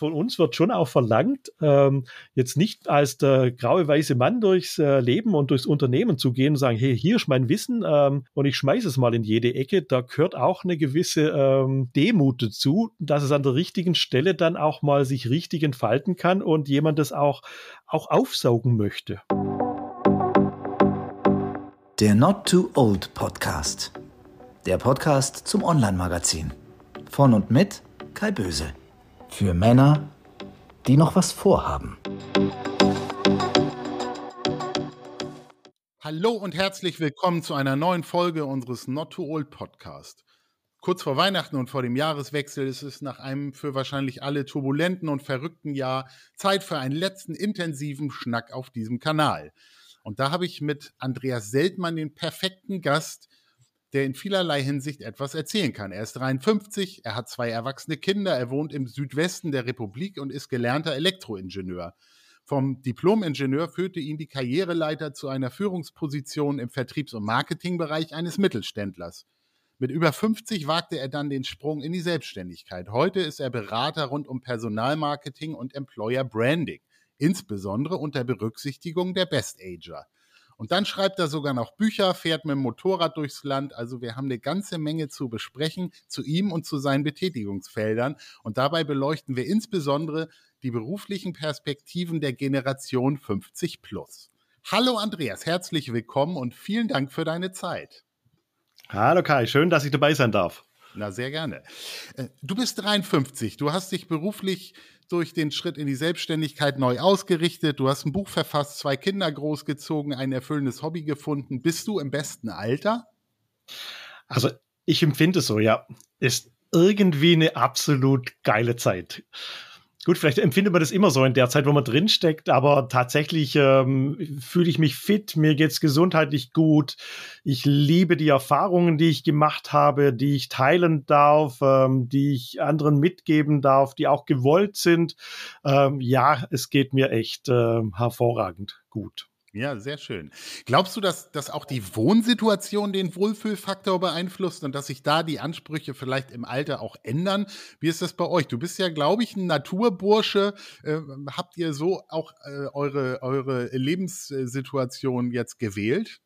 von uns wird schon auch verlangt, ähm, jetzt nicht als der graue weiße Mann durchs äh, Leben und durchs Unternehmen zu gehen und sagen, hey, hier ist mein Wissen ähm, und ich schmeiße es mal in jede Ecke. Da gehört auch eine gewisse ähm, Demut dazu, dass es an der richtigen Stelle dann auch mal sich richtig entfalten kann und jemand das auch, auch aufsaugen möchte. Der Not Too Old Podcast. Der Podcast zum Online-Magazin. Von und mit Kai Böse. Für Männer, die noch was vorhaben. Hallo und herzlich willkommen zu einer neuen Folge unseres Not Too Old Podcast. Kurz vor Weihnachten und vor dem Jahreswechsel ist es nach einem für wahrscheinlich alle turbulenten und verrückten Jahr Zeit für einen letzten intensiven Schnack auf diesem Kanal. Und da habe ich mit Andreas Seltmann den perfekten Gast, der in vielerlei Hinsicht etwas erzählen kann. Er ist 53, er hat zwei erwachsene Kinder, er wohnt im Südwesten der Republik und ist gelernter Elektroingenieur. Vom Diplomingenieur führte ihn die Karriereleiter zu einer Führungsposition im Vertriebs- und Marketingbereich eines Mittelständlers. Mit über 50 wagte er dann den Sprung in die Selbstständigkeit. Heute ist er Berater rund um Personalmarketing und Employer Branding insbesondere unter Berücksichtigung der Best Ager. Und dann schreibt er sogar noch Bücher, fährt mit dem Motorrad durchs Land. Also wir haben eine ganze Menge zu besprechen zu ihm und zu seinen Betätigungsfeldern. Und dabei beleuchten wir insbesondere die beruflichen Perspektiven der Generation 50 plus. Hallo Andreas, herzlich willkommen und vielen Dank für deine Zeit. Hallo Kai, schön, dass ich dabei sein darf. Na, sehr gerne. Äh, du bist 53. Du hast dich beruflich durch den Schritt in die Selbstständigkeit neu ausgerichtet. Du hast ein Buch verfasst, zwei Kinder großgezogen, ein erfüllendes Hobby gefunden. Bist du im besten Alter? Also, ich empfinde es so, ja. Ist irgendwie eine absolut geile Zeit. Gut, vielleicht empfindet man das immer so in der Zeit, wo man drinsteckt, aber tatsächlich ähm, fühle ich mich fit, mir geht's gesundheitlich gut. Ich liebe die Erfahrungen, die ich gemacht habe, die ich teilen darf, ähm, die ich anderen mitgeben darf, die auch gewollt sind. Ähm, ja, es geht mir echt äh, hervorragend gut. Ja, sehr schön. Glaubst du, dass, dass auch die Wohnsituation den Wohlfühlfaktor beeinflusst und dass sich da die Ansprüche vielleicht im Alter auch ändern? Wie ist das bei euch? Du bist ja, glaube ich, ein Naturbursche. Äh, habt ihr so auch äh, eure, eure Lebenssituation jetzt gewählt?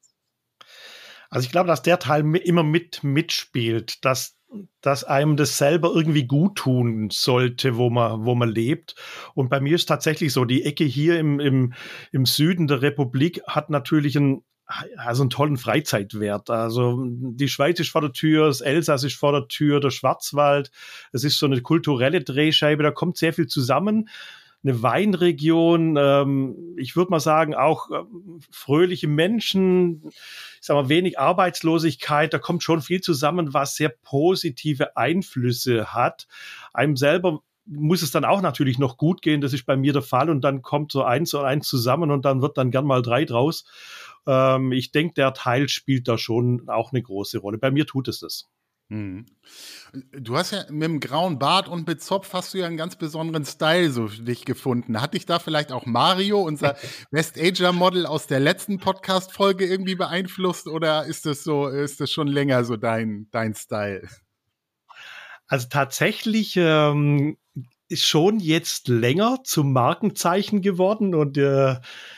Also ich glaube, dass der Teil immer mit mitspielt, dass dass einem das selber irgendwie gut tun sollte, wo man, wo man lebt. Und bei mir ist tatsächlich so, die Ecke hier im, im, im Süden der Republik hat natürlich einen, also einen tollen Freizeitwert. Also die Schweiz ist vor der Tür, das Elsass ist vor der Tür, der Schwarzwald. Es ist so eine kulturelle Drehscheibe, da kommt sehr viel zusammen eine Weinregion, ähm, ich würde mal sagen, auch äh, fröhliche Menschen, ich sag mal, wenig Arbeitslosigkeit, da kommt schon viel zusammen, was sehr positive Einflüsse hat. Einem selber muss es dann auch natürlich noch gut gehen, das ist bei mir der Fall und dann kommt so eins und eins zusammen und dann wird dann gern mal drei draus. Ähm, ich denke, der Teil spielt da schon auch eine große Rolle. Bei mir tut es das. Mhm. Du hast ja mit dem grauen Bart und mit Zopf hast du ja einen ganz besonderen Style so für dich gefunden. Hat dich da vielleicht auch Mario, unser West Ager Model aus der letzten Podcast Folge irgendwie beeinflusst oder ist das so, ist das schon länger so dein, dein Style? Also tatsächlich ähm, ist schon jetzt länger zum Markenzeichen geworden und äh,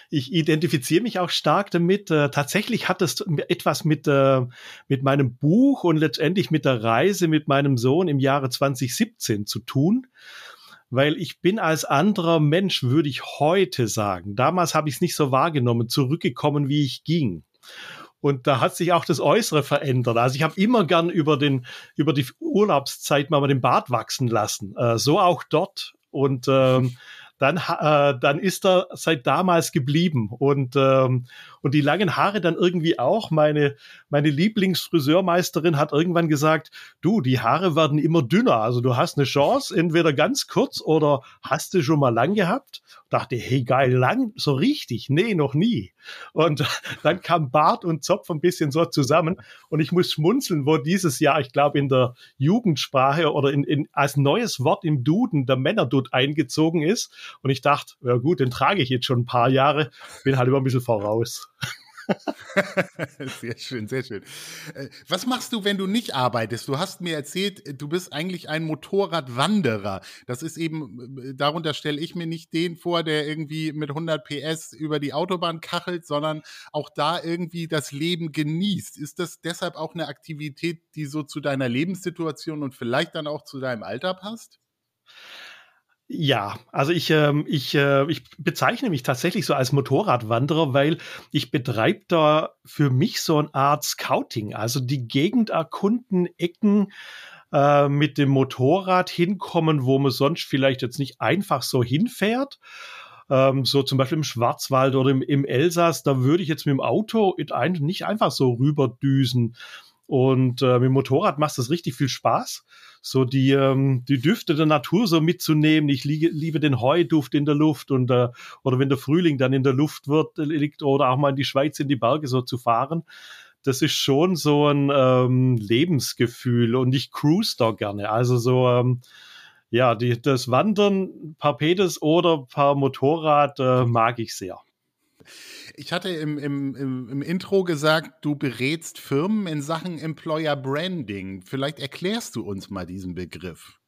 ich identifiziere mich auch stark damit. Äh, tatsächlich hat es etwas mit, äh, mit meinem Buch und letztendlich mit der Reise mit meinem Sohn im Jahre 2017 zu tun. Weil ich bin als anderer Mensch, würde ich heute sagen. Damals habe ich es nicht so wahrgenommen, zurückgekommen, wie ich ging. Und da hat sich auch das Äußere verändert. Also ich habe immer gern über den über die Urlaubszeit mal den Bart wachsen lassen. Äh, so auch dort. Und ähm, dann, äh, dann ist er seit damals geblieben. Und, ähm, und die langen Haare dann irgendwie auch. Meine, meine Lieblingsfriseurmeisterin hat irgendwann gesagt, du, die Haare werden immer dünner. Also du hast eine Chance, entweder ganz kurz oder hast du schon mal lang gehabt. Dachte, hey, geil, lang, so richtig. Nee, noch nie. Und dann kam Bart und Zopf ein bisschen so zusammen. Und ich muss schmunzeln, wo dieses Jahr, ich glaube, in der Jugendsprache oder in, in, als neues Wort im Duden der Männerdutt eingezogen ist. Und ich dachte, ja gut, den trage ich jetzt schon ein paar Jahre, bin halt immer ein bisschen voraus. sehr schön, sehr schön. Äh, was machst du, wenn du nicht arbeitest? Du hast mir erzählt, du bist eigentlich ein Motorradwanderer. Das ist eben, äh, darunter stelle ich mir nicht den vor, der irgendwie mit 100 PS über die Autobahn kachelt, sondern auch da irgendwie das Leben genießt. Ist das deshalb auch eine Aktivität, die so zu deiner Lebenssituation und vielleicht dann auch zu deinem Alter passt? Ja, also ich, ähm, ich, äh, ich bezeichne mich tatsächlich so als Motorradwanderer, weil ich betreibe da für mich so eine Art Scouting, also die Gegend erkunden, Ecken äh, mit dem Motorrad hinkommen, wo man sonst vielleicht jetzt nicht einfach so hinfährt. Ähm, so zum Beispiel im Schwarzwald oder im, im Elsass, da würde ich jetzt mit dem Auto nicht einfach so rüberdüsen. Und äh, mit dem Motorrad macht das richtig viel Spaß so die, ähm, die Düfte der Natur so mitzunehmen. Ich liege, liebe den Heuduft in der Luft und äh, oder wenn der Frühling dann in der Luft wird, liegt oder auch mal in die Schweiz in die Berge so zu fahren. Das ist schon so ein ähm, Lebensgefühl und ich cruise da gerne. Also so, ähm, ja, die, das Wandern per oder per Motorrad äh, mag ich sehr. Ich hatte im, im, im, im, Intro gesagt, du berätst Firmen in Sachen Employer Branding. Vielleicht erklärst du uns mal diesen Begriff.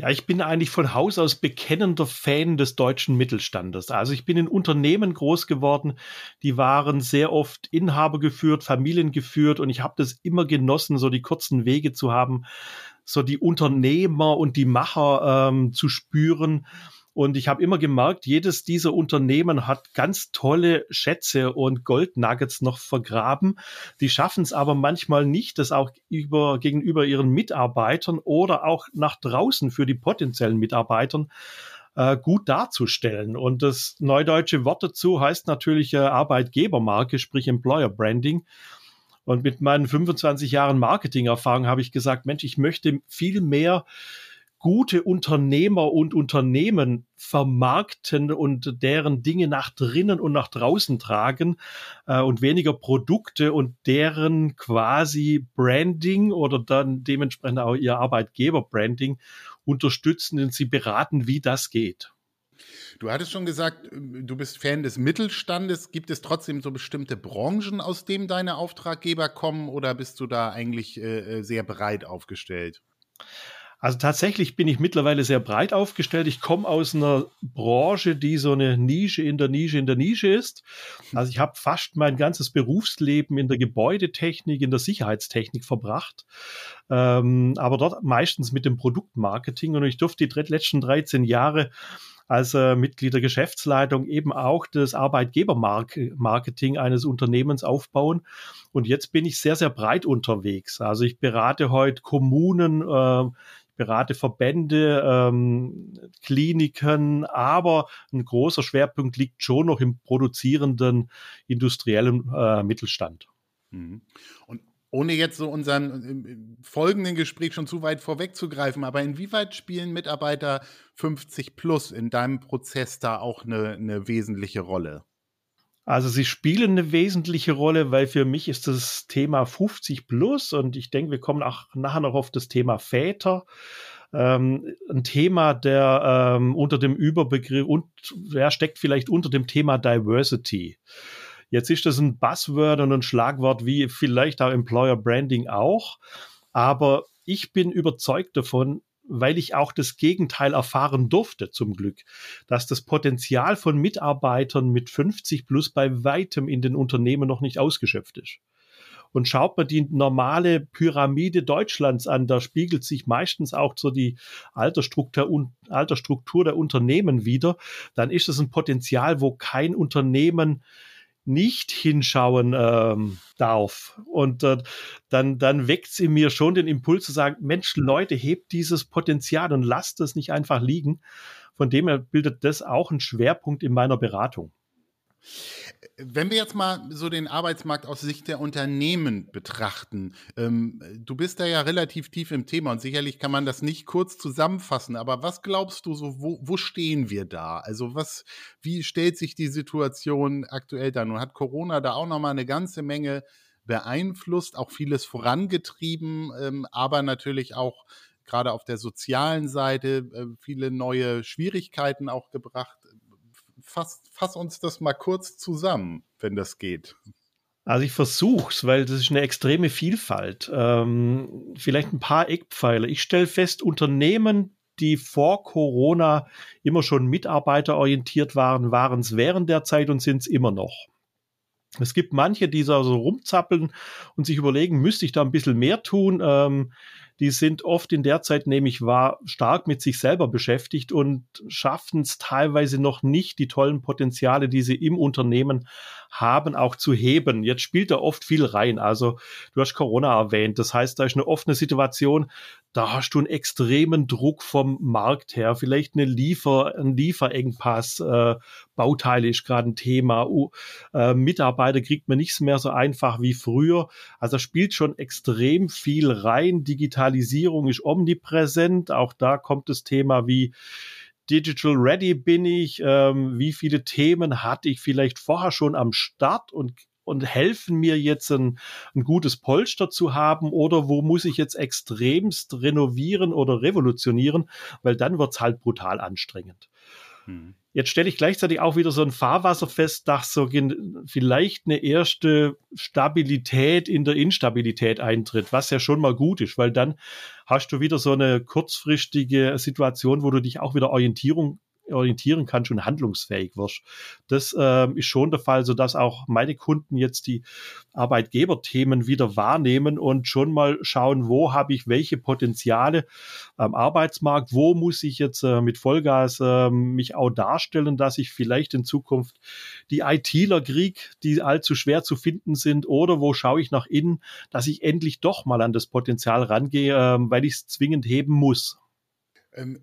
Ja, ich bin eigentlich von Haus aus bekennender Fan des deutschen Mittelstandes. Also ich bin in Unternehmen groß geworden, die waren sehr oft Inhaber geführt, Familien geführt und ich habe das immer genossen, so die kurzen Wege zu haben, so die Unternehmer und die Macher ähm, zu spüren und ich habe immer gemerkt, jedes dieser Unternehmen hat ganz tolle Schätze und Goldnuggets noch vergraben. Die schaffen es aber manchmal nicht, das auch über, gegenüber ihren Mitarbeitern oder auch nach draußen für die potenziellen Mitarbeitern äh, gut darzustellen. Und das neudeutsche Wort dazu heißt natürlich äh, Arbeitgebermarke, sprich Employer Branding. Und mit meinen 25 Jahren Marketingerfahrung habe ich gesagt, Mensch, ich möchte viel mehr gute Unternehmer und Unternehmen vermarkten und deren Dinge nach drinnen und nach draußen tragen äh, und weniger Produkte und deren quasi Branding oder dann dementsprechend auch ihr Arbeitgeber-Branding unterstützen und sie beraten, wie das geht. Du hattest schon gesagt, du bist Fan des Mittelstandes. Gibt es trotzdem so bestimmte Branchen, aus denen deine Auftraggeber kommen oder bist du da eigentlich äh, äh sehr breit aufgestellt? Also tatsächlich bin ich mittlerweile sehr breit aufgestellt. Ich komme aus einer Branche, die so eine Nische in der Nische in der Nische ist. Also ich habe fast mein ganzes Berufsleben in der Gebäudetechnik, in der Sicherheitstechnik verbracht, ähm, aber dort meistens mit dem Produktmarketing. Und ich durfte die letzten 13 Jahre als äh, Mitglied der Geschäftsleitung eben auch das Arbeitgebermarketing eines Unternehmens aufbauen. Und jetzt bin ich sehr, sehr breit unterwegs. Also ich berate heute Kommunen, äh, berate Verbände, ähm, Kliniken, aber ein großer Schwerpunkt liegt schon noch im produzierenden industriellen äh, Mittelstand. Mhm. Und ohne jetzt so unseren folgenden Gespräch schon zu weit vorwegzugreifen, aber inwieweit spielen Mitarbeiter 50 plus in deinem Prozess da auch eine, eine wesentliche Rolle? Also sie spielen eine wesentliche Rolle, weil für mich ist das Thema 50 plus und ich denke, wir kommen auch nachher noch auf das Thema Väter. Ähm, ein Thema, der ähm, unter dem Überbegriff und ja, steckt vielleicht unter dem Thema Diversity. Jetzt ist das ein Buzzword und ein Schlagwort wie vielleicht auch Employer Branding auch. Aber ich bin überzeugt davon, weil ich auch das Gegenteil erfahren durfte, zum Glück, dass das Potenzial von Mitarbeitern mit 50 plus bei weitem in den Unternehmen noch nicht ausgeschöpft ist. Und schaut man die normale Pyramide Deutschlands an, da spiegelt sich meistens auch so die Altersstruktur, der Unternehmen wieder, dann ist es ein Potenzial, wo kein Unternehmen nicht hinschauen ähm, darf. Und äh, dann, dann weckt sie mir schon den Impuls zu sagen, Mensch, Leute, hebt dieses Potenzial und lasst es nicht einfach liegen. Von dem her bildet das auch einen Schwerpunkt in meiner Beratung. Wenn wir jetzt mal so den Arbeitsmarkt aus Sicht der Unternehmen betrachten, ähm, du bist da ja relativ tief im Thema und sicherlich kann man das nicht kurz zusammenfassen, aber was glaubst du so, wo, wo stehen wir da? Also was, wie stellt sich die Situation aktuell da? Nun hat Corona da auch nochmal eine ganze Menge beeinflusst, auch vieles vorangetrieben, ähm, aber natürlich auch gerade auf der sozialen Seite äh, viele neue Schwierigkeiten auch gebracht fass, fass uns das mal kurz zusammen, wenn das geht. Also ich versuch's, weil das ist eine extreme Vielfalt. Ähm, vielleicht ein paar Eckpfeiler. Ich stelle fest, Unternehmen, die vor Corona immer schon mitarbeiterorientiert waren, waren es während der Zeit und sind es immer noch. Es gibt manche, die so rumzappeln und sich überlegen, müsste ich da ein bisschen mehr tun? Ähm, die sind oft in der Zeit nämlich war stark mit sich selber beschäftigt und schaffen es teilweise noch nicht, die tollen Potenziale, die sie im Unternehmen haben, auch zu heben. Jetzt spielt da oft viel rein. Also du hast Corona erwähnt. Das heißt, da ist eine offene Situation. Da hast du einen extremen Druck vom Markt her. Vielleicht eine Liefer, ein Lieferengpass. Äh, Bauteile ist gerade ein Thema. Uh, äh, Mitarbeiter kriegt man nicht mehr so einfach wie früher. Also da spielt schon extrem viel rein. Digitalisierung ist omnipräsent. Auch da kommt das Thema wie digital ready bin ich, ähm, wie viele Themen hatte ich vielleicht vorher schon am Start und und helfen mir jetzt ein, ein gutes Polster zu haben oder wo muss ich jetzt extremst renovieren oder revolutionieren, weil dann wird's halt brutal anstrengend. Hm. Jetzt stelle ich gleichzeitig auch wieder so ein Fahrwasser fest, dass so vielleicht eine erste Stabilität in der Instabilität eintritt, was ja schon mal gut ist, weil dann hast du wieder so eine kurzfristige Situation, wo du dich auch wieder Orientierung orientieren kannst und handlungsfähig wirst. Das ähm, ist schon der Fall, so dass auch meine Kunden jetzt die Arbeitgeberthemen wieder wahrnehmen und schon mal schauen, wo habe ich welche Potenziale am Arbeitsmarkt, wo muss ich jetzt äh, mit Vollgas äh, mich auch darstellen, dass ich vielleicht in Zukunft die ITler krieg, die allzu schwer zu finden sind, oder wo schaue ich nach innen, dass ich endlich doch mal an das Potenzial rangehe, äh, weil ich es zwingend heben muss ähm,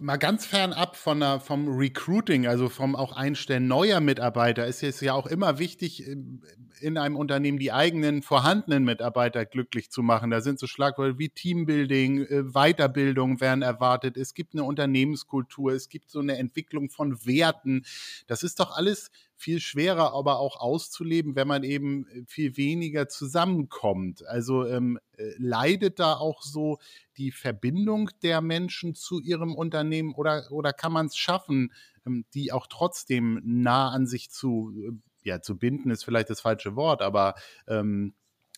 mal ganz fernab von der, vom Recruiting, also vom auch Einstellen neuer Mitarbeiter, ist es ja auch immer wichtig, ähm, in einem Unternehmen die eigenen vorhandenen Mitarbeiter glücklich zu machen. Da sind so Schlagwörter wie Teambuilding, äh, Weiterbildung werden erwartet. Es gibt eine Unternehmenskultur, es gibt so eine Entwicklung von Werten. Das ist doch alles viel schwerer, aber auch auszuleben, wenn man eben äh, viel weniger zusammenkommt. Also ähm, äh, leidet da auch so die Verbindung der Menschen zu ihrem Unternehmen oder, oder kann man es schaffen, ähm, die auch trotzdem nah an sich zu, äh, ja, zu binden, ist vielleicht das falsche Wort, aber ähm,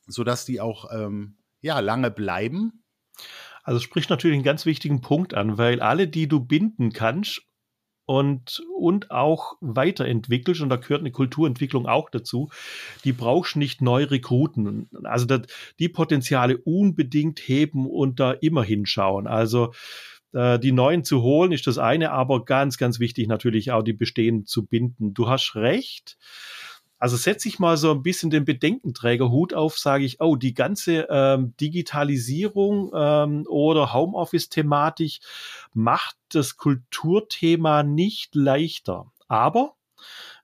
so die auch ähm, ja, lange bleiben? Also spricht natürlich einen ganz wichtigen Punkt an, weil alle, die du binden kannst und, und auch weiterentwickelst, und da gehört eine Kulturentwicklung auch dazu, die brauchst nicht neu rekruten. Also das, die Potenziale unbedingt heben und da immer hinschauen. Also äh, die neuen zu holen ist das eine, aber ganz, ganz wichtig natürlich auch die bestehenden zu binden. Du hast recht. Also setze ich mal so ein bisschen den Bedenkenträgerhut auf, sage ich, oh, die ganze ähm, Digitalisierung ähm, oder Homeoffice-Thematik macht das Kulturthema nicht leichter. Aber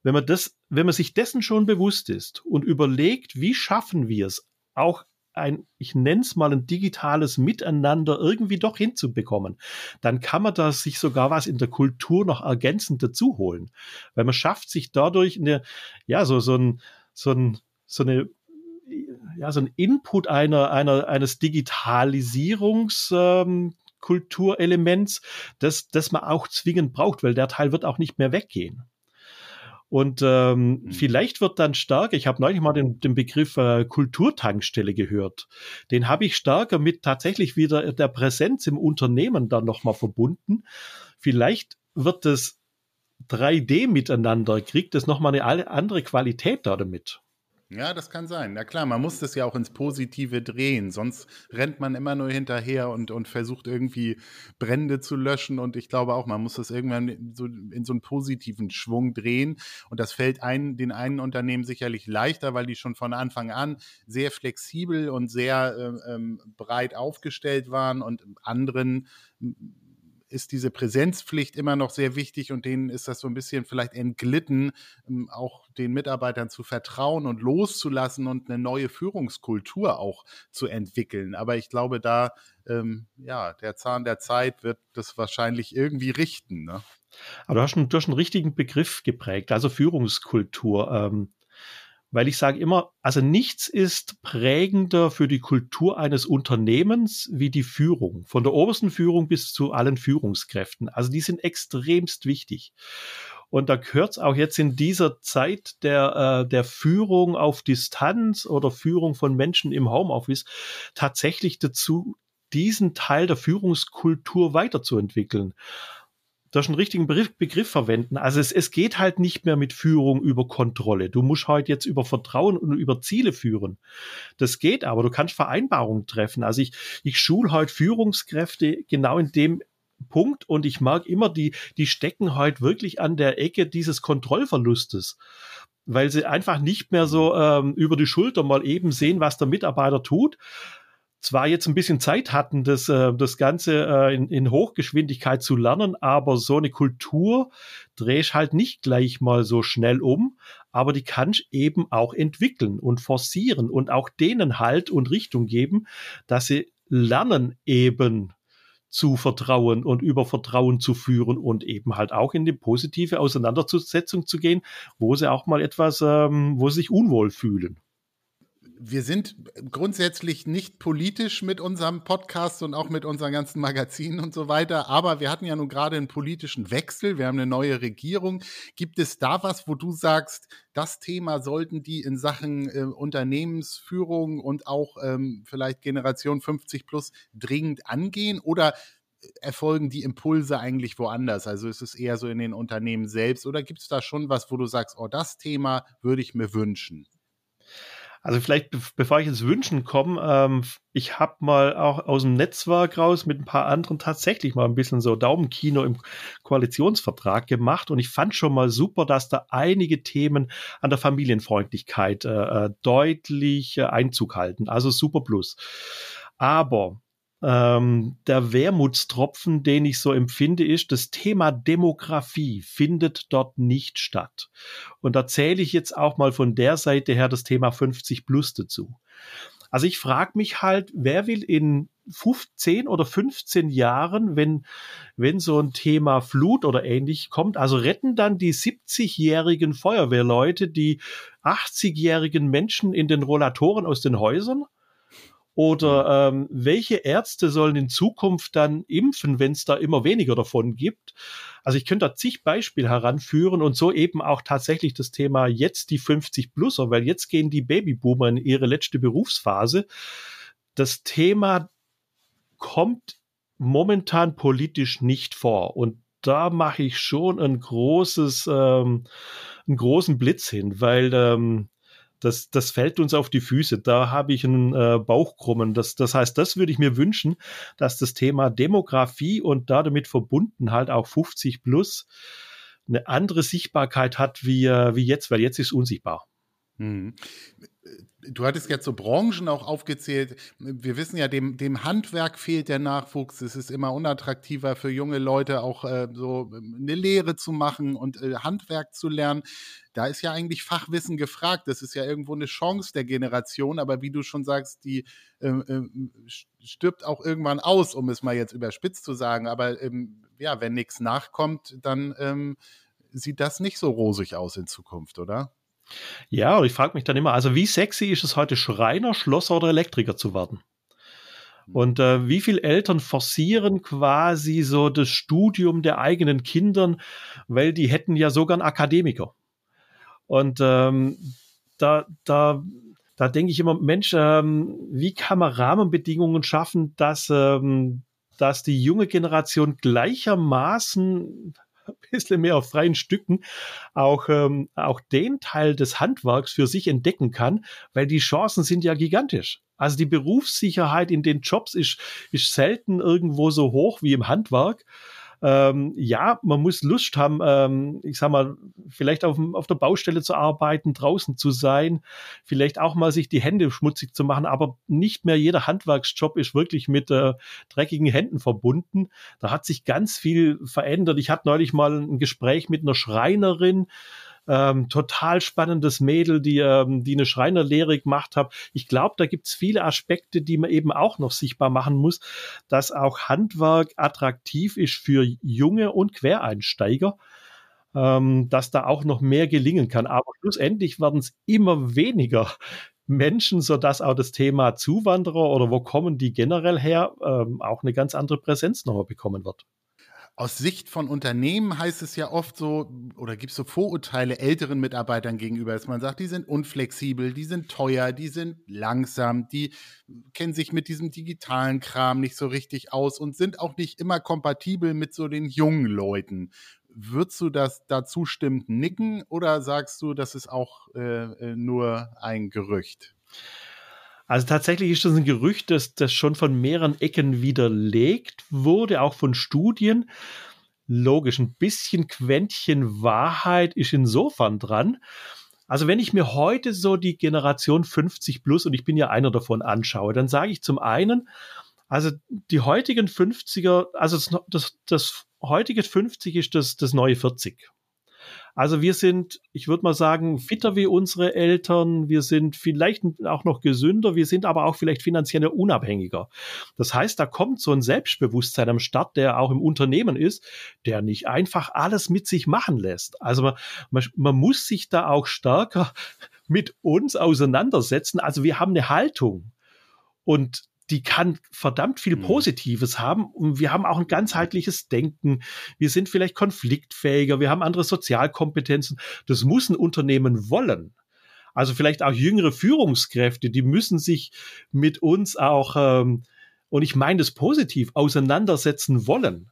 wenn man das, wenn man sich dessen schon bewusst ist und überlegt, wie schaffen wir es, auch ein, ich nenne es mal ein digitales Miteinander irgendwie doch hinzubekommen, dann kann man da sich sogar was in der Kultur noch ergänzend dazu holen. Weil man schafft sich dadurch eine, ja, so, so ein, so ein, so eine, ja, so ein Input einer, einer, eines Digitalisierungs, ähm, das, das man auch zwingend braucht, weil der Teil wird auch nicht mehr weggehen. Und ähm, mhm. vielleicht wird dann stärker, ich habe neulich mal den, den Begriff äh, Kulturtankstelle gehört. Den habe ich stärker mit tatsächlich wieder der Präsenz im Unternehmen dann nochmal verbunden. Vielleicht wird das 3D miteinander, kriegt es nochmal eine andere Qualität da damit. Ja, das kann sein. Na klar, man muss das ja auch ins Positive drehen, sonst rennt man immer nur hinterher und, und versucht irgendwie Brände zu löschen. Und ich glaube auch, man muss das irgendwann so in so einen positiven Schwung drehen. Und das fällt ein, den einen Unternehmen sicherlich leichter, weil die schon von Anfang an sehr flexibel und sehr äh, ähm, breit aufgestellt waren und anderen ist diese Präsenzpflicht immer noch sehr wichtig und denen ist das so ein bisschen vielleicht entglitten, ähm, auch den Mitarbeitern zu vertrauen und loszulassen und eine neue Führungskultur auch zu entwickeln. Aber ich glaube, da, ähm, ja, der Zahn der Zeit wird das wahrscheinlich irgendwie richten. Ne? Aber du hast, einen, du hast einen richtigen Begriff geprägt, also Führungskultur. Ähm, weil ich sage immer, also nichts ist prägender für die Kultur eines Unternehmens wie die Führung, von der obersten Führung bis zu allen Führungskräften. Also die sind extremst wichtig. Und da gehört es auch jetzt in dieser Zeit der, äh, der Führung auf Distanz oder Führung von Menschen im Homeoffice tatsächlich dazu, diesen Teil der Führungskultur weiterzuentwickeln da schon einen richtigen Begriff, Begriff verwenden. Also es, es geht halt nicht mehr mit Führung über Kontrolle. Du musst halt jetzt über Vertrauen und über Ziele führen. Das geht aber. Du kannst Vereinbarungen treffen. Also ich, ich schule halt Führungskräfte genau in dem Punkt und ich mag immer, die, die stecken halt wirklich an der Ecke dieses Kontrollverlustes weil sie einfach nicht mehr so ähm, über die Schulter mal eben sehen, was der Mitarbeiter tut, zwar jetzt ein bisschen Zeit hatten, das, äh, das Ganze äh, in, in Hochgeschwindigkeit zu lernen, aber so eine Kultur drehst halt nicht gleich mal so schnell um, aber die kannst eben auch entwickeln und forcieren und auch denen Halt und Richtung geben, dass sie lernen eben zu vertrauen und über Vertrauen zu führen und eben halt auch in die positive Auseinandersetzung zu gehen, wo sie auch mal etwas, ähm, wo sie sich unwohl fühlen wir sind grundsätzlich nicht politisch mit unserem Podcast und auch mit unseren ganzen Magazinen und so weiter, aber wir hatten ja nun gerade einen politischen Wechsel, wir haben eine neue Regierung. Gibt es da was, wo du sagst, das Thema sollten die in Sachen äh, Unternehmensführung und auch ähm, vielleicht Generation 50 plus dringend angehen oder erfolgen die Impulse eigentlich woanders? Also ist es eher so in den Unternehmen selbst oder gibt es da schon was, wo du sagst, oh, das Thema würde ich mir wünschen? Also vielleicht, bevor ich ins Wünschen komme, ähm, ich habe mal auch aus dem Netzwerk raus mit ein paar anderen tatsächlich mal ein bisschen so Daumenkino im Koalitionsvertrag gemacht und ich fand schon mal super, dass da einige Themen an der Familienfreundlichkeit äh, äh deutlich äh, Einzug halten. Also super plus. Aber ähm, der Wermutstropfen, den ich so empfinde, ist, das Thema Demografie findet dort nicht statt. Und da zähle ich jetzt auch mal von der Seite her das Thema 50 plus dazu. Also ich frage mich halt, wer will in 15 oder 15 Jahren, wenn, wenn so ein Thema Flut oder ähnlich kommt, also retten dann die 70-jährigen Feuerwehrleute die 80-jährigen Menschen in den Rollatoren aus den Häusern? Oder ähm, welche Ärzte sollen in Zukunft dann impfen, wenn es da immer weniger davon gibt? Also ich könnte da zig Beispiele heranführen und so eben auch tatsächlich das Thema jetzt die 50-Pluser, weil jetzt gehen die Babyboomer in ihre letzte Berufsphase. Das Thema kommt momentan politisch nicht vor und da mache ich schon ein großes, ähm, einen großen Blitz hin, weil ähm, das, das fällt uns auf die Füße. Da habe ich einen äh, Bauchkrummen. Das, das heißt, das würde ich mir wünschen, dass das Thema Demografie und da damit verbunden halt auch 50 plus eine andere Sichtbarkeit hat wie, äh, wie jetzt, weil jetzt ist unsichtbar. Mhm. Du hattest jetzt so Branchen auch aufgezählt. Wir wissen ja, dem, dem Handwerk fehlt der Nachwuchs. Es ist immer unattraktiver für junge Leute auch äh, so eine Lehre zu machen und äh, Handwerk zu lernen. Da ist ja eigentlich Fachwissen gefragt. Das ist ja irgendwo eine Chance der Generation. Aber wie du schon sagst, die äh, stirbt auch irgendwann aus, um es mal jetzt überspitzt zu sagen. Aber ähm, ja, wenn nichts nachkommt, dann ähm, sieht das nicht so rosig aus in Zukunft, oder? Ja, und ich frage mich dann immer, also wie sexy ist es heute, Schreiner, Schlosser oder Elektriker zu werden? Und äh, wie viele Eltern forcieren quasi so das Studium der eigenen Kindern, weil die hätten ja sogar einen Akademiker. Und ähm, da, da, da denke ich immer, Mensch, ähm, wie kann man Rahmenbedingungen schaffen, dass, ähm, dass die junge Generation gleichermaßen ein bisschen mehr auf freien Stücken auch, ähm, auch den Teil des Handwerks für sich entdecken kann, weil die Chancen sind ja gigantisch. Also die Berufssicherheit in den Jobs ist, ist selten irgendwo so hoch wie im Handwerk ähm, ja, man muss Lust haben, ähm, ich sag mal, vielleicht auf, auf der Baustelle zu arbeiten, draußen zu sein, vielleicht auch mal sich die Hände schmutzig zu machen, aber nicht mehr jeder Handwerksjob ist wirklich mit äh, dreckigen Händen verbunden. Da hat sich ganz viel verändert. Ich hatte neulich mal ein Gespräch mit einer Schreinerin, ähm, total spannendes Mädel, die, ähm, die eine Schreinerlehre gemacht hat. Ich glaube, da gibt's viele Aspekte, die man eben auch noch sichtbar machen muss, dass auch Handwerk attraktiv ist für junge und Quereinsteiger ähm, dass da auch noch mehr gelingen kann. Aber schlussendlich werden es immer weniger Menschen, sodass auch das Thema Zuwanderer oder wo kommen die generell her, ähm, auch eine ganz andere Präsenz nochmal bekommen wird. Aus Sicht von Unternehmen heißt es ja oft so, oder gibt es so Vorurteile älteren Mitarbeitern gegenüber, dass man sagt, die sind unflexibel, die sind teuer, die sind langsam, die kennen sich mit diesem digitalen Kram nicht so richtig aus und sind auch nicht immer kompatibel mit so den jungen Leuten. Würdest du das da zustimmend nicken oder sagst du, das ist auch äh, äh nur ein Gerücht? Also tatsächlich ist das ein Gerücht, das, das schon von mehreren Ecken widerlegt wurde, auch von Studien. Logisch, ein bisschen Quäntchen Wahrheit ist insofern dran. Also wenn ich mir heute so die Generation 50 plus, und ich bin ja einer davon, anschaue, dann sage ich zum einen, also die heutigen 50er, also das, das, das heutige 50 ist das, das neue 40. Also wir sind, ich würde mal sagen, fitter wie unsere Eltern. Wir sind vielleicht auch noch gesünder. Wir sind aber auch vielleicht finanziell unabhängiger. Das heißt, da kommt so ein Selbstbewusstsein am Start, der auch im Unternehmen ist, der nicht einfach alles mit sich machen lässt. Also man, man, man muss sich da auch stärker mit uns auseinandersetzen. Also wir haben eine Haltung. Und die kann verdammt viel mhm. Positives haben. Und wir haben auch ein ganzheitliches Denken. Wir sind vielleicht konfliktfähiger. Wir haben andere Sozialkompetenzen. Das muss ein Unternehmen wollen. Also vielleicht auch jüngere Führungskräfte, die müssen sich mit uns auch, ähm, und ich meine das positiv, auseinandersetzen wollen.